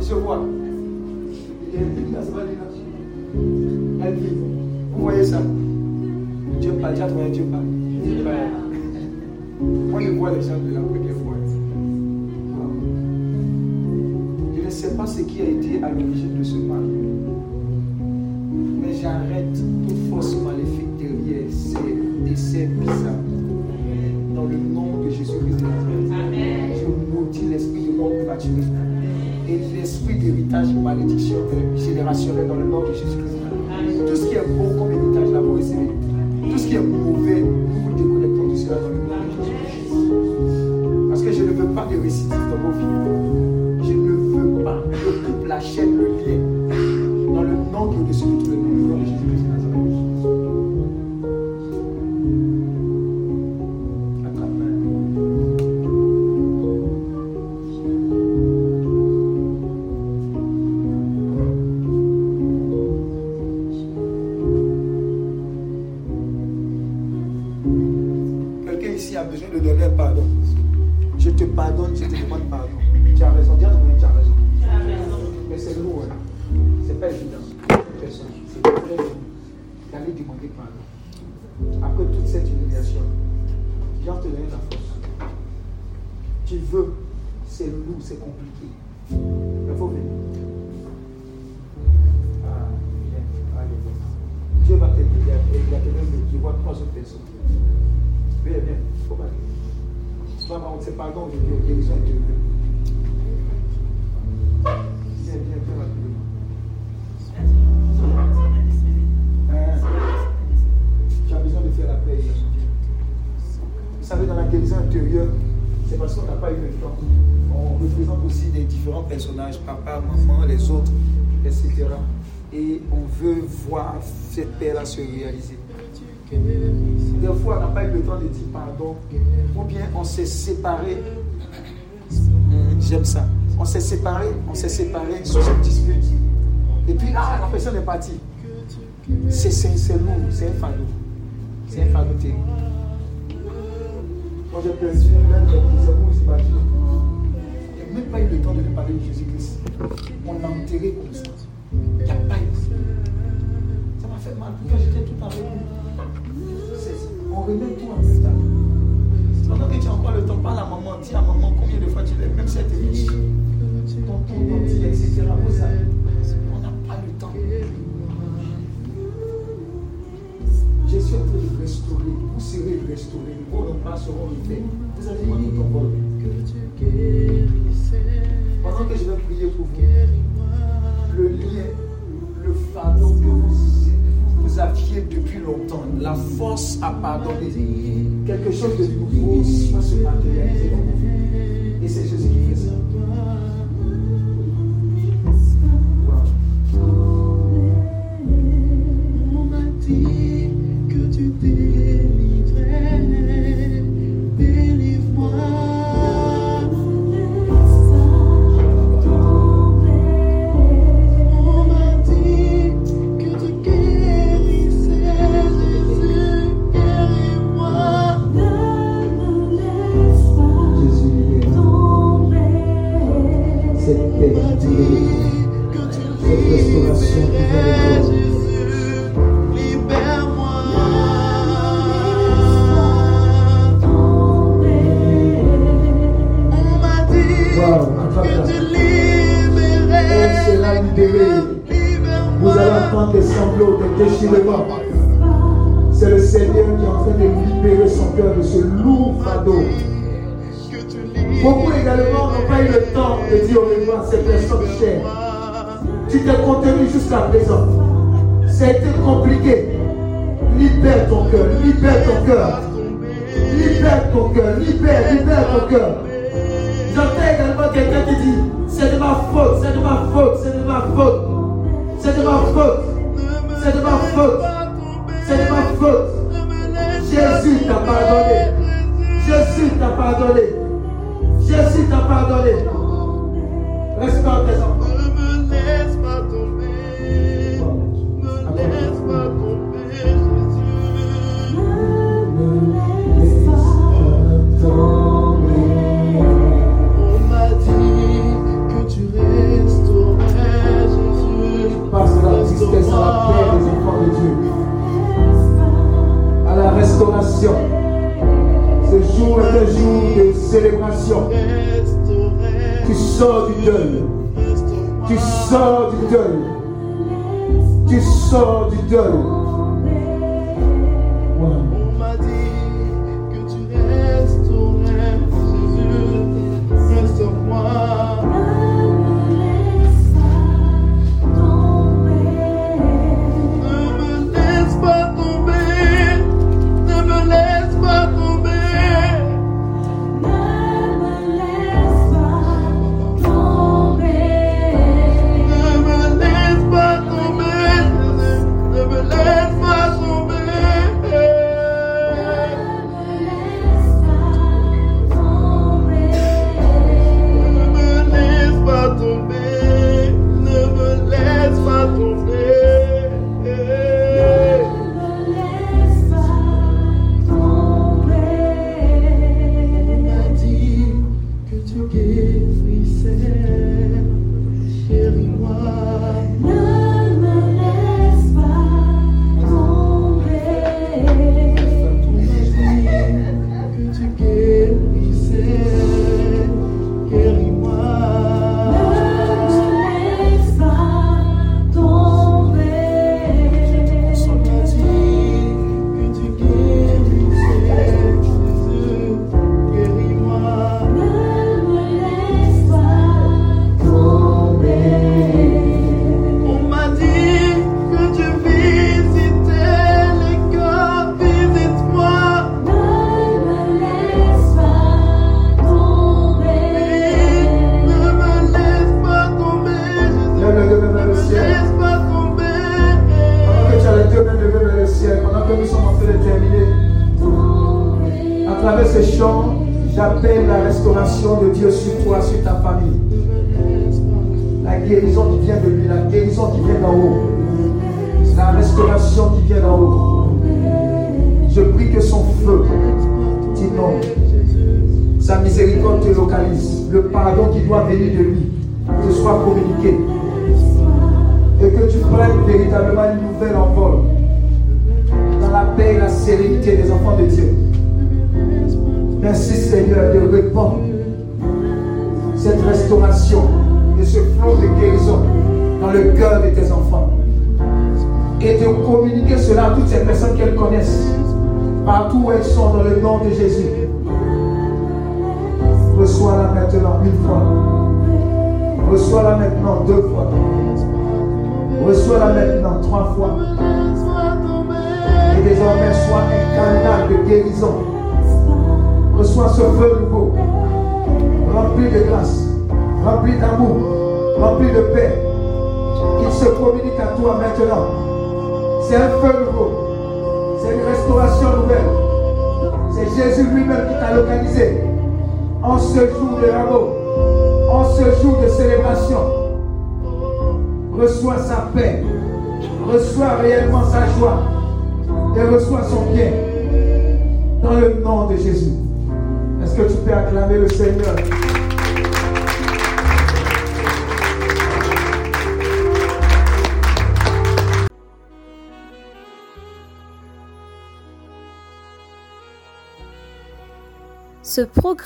B: Je vois. Il a. Elle vit. Vous voyez ça? Dieu parle, j'ai trouvé Dieu parle. [LAUGHS] On y voit les gens de la première fois. Je ne sais pas ce qui a été à l'origine de ce mal. Mais j'arrête toute force maléfique derrière ces décès bizarres. Dans le nom de Jésus-Christ message de malédiction dans le nom de Jésus-Christ. Tout ce qui est beau comme se réaliser. Des fois, on n'a pas eu le temps de dire pardon, ou bien on s'est séparé. Hmm, j'aime ça. On s'est séparé, on s'est séparé sur cette dispute. Et puis, ah, la personne est partie. C'est lourd, c'est un fardeau. C'est un fardeau terrible. Quand j'ai perdu même les amours, c'est pas Il n'y a même pas eu le temps de lui parler de Jésus-Christ. On l'a enterré comme ça. Il n'y a pas eu Relève-toi. Pendant que tu as encore le temps, parle à maman, dis à maman combien de fois tu l'aimes, même si elle est riche. Ton ton dit, etc. On n'a pas le temps. Je suis en train de restaurer. Vous serez restaurés. Vos repas seront réglés. Vous allez prendre ton vol. Pendant que je vais prier pour vous, le lien vous, vous aviez depuis longtemps, la force à pardonner. Quelque chose de nouveau va se matérialiser dans vos vies. Et c'est Jésus qui fait ça. tes sanglots, tes déchirements. C'est le Seigneur qui
E: est en train de libérer son cœur de ce lourd fardeau. Beaucoup également n'ont pas eu le temps de dire au revoir ces personnes chères. Tu t'es contenu jusqu'à présent. C'était compliqué. Libère ton cœur, libère ton
B: cœur. Libère ton cœur, libère, libère ton cœur. J'entends également quelqu'un
E: qui dit, c'est de ma faute, c'est de ma faute, c'est de ma faute. C'est de ma faute. C'est de ma faute. C'est de ma faute. Jésus t'a pardonné. Jésus t'a pardonné. Jésus t'a pardonné. Restaure tes enfants. tu sors du deuil. Tu
B: sors du deuil. Tu sors du deuil.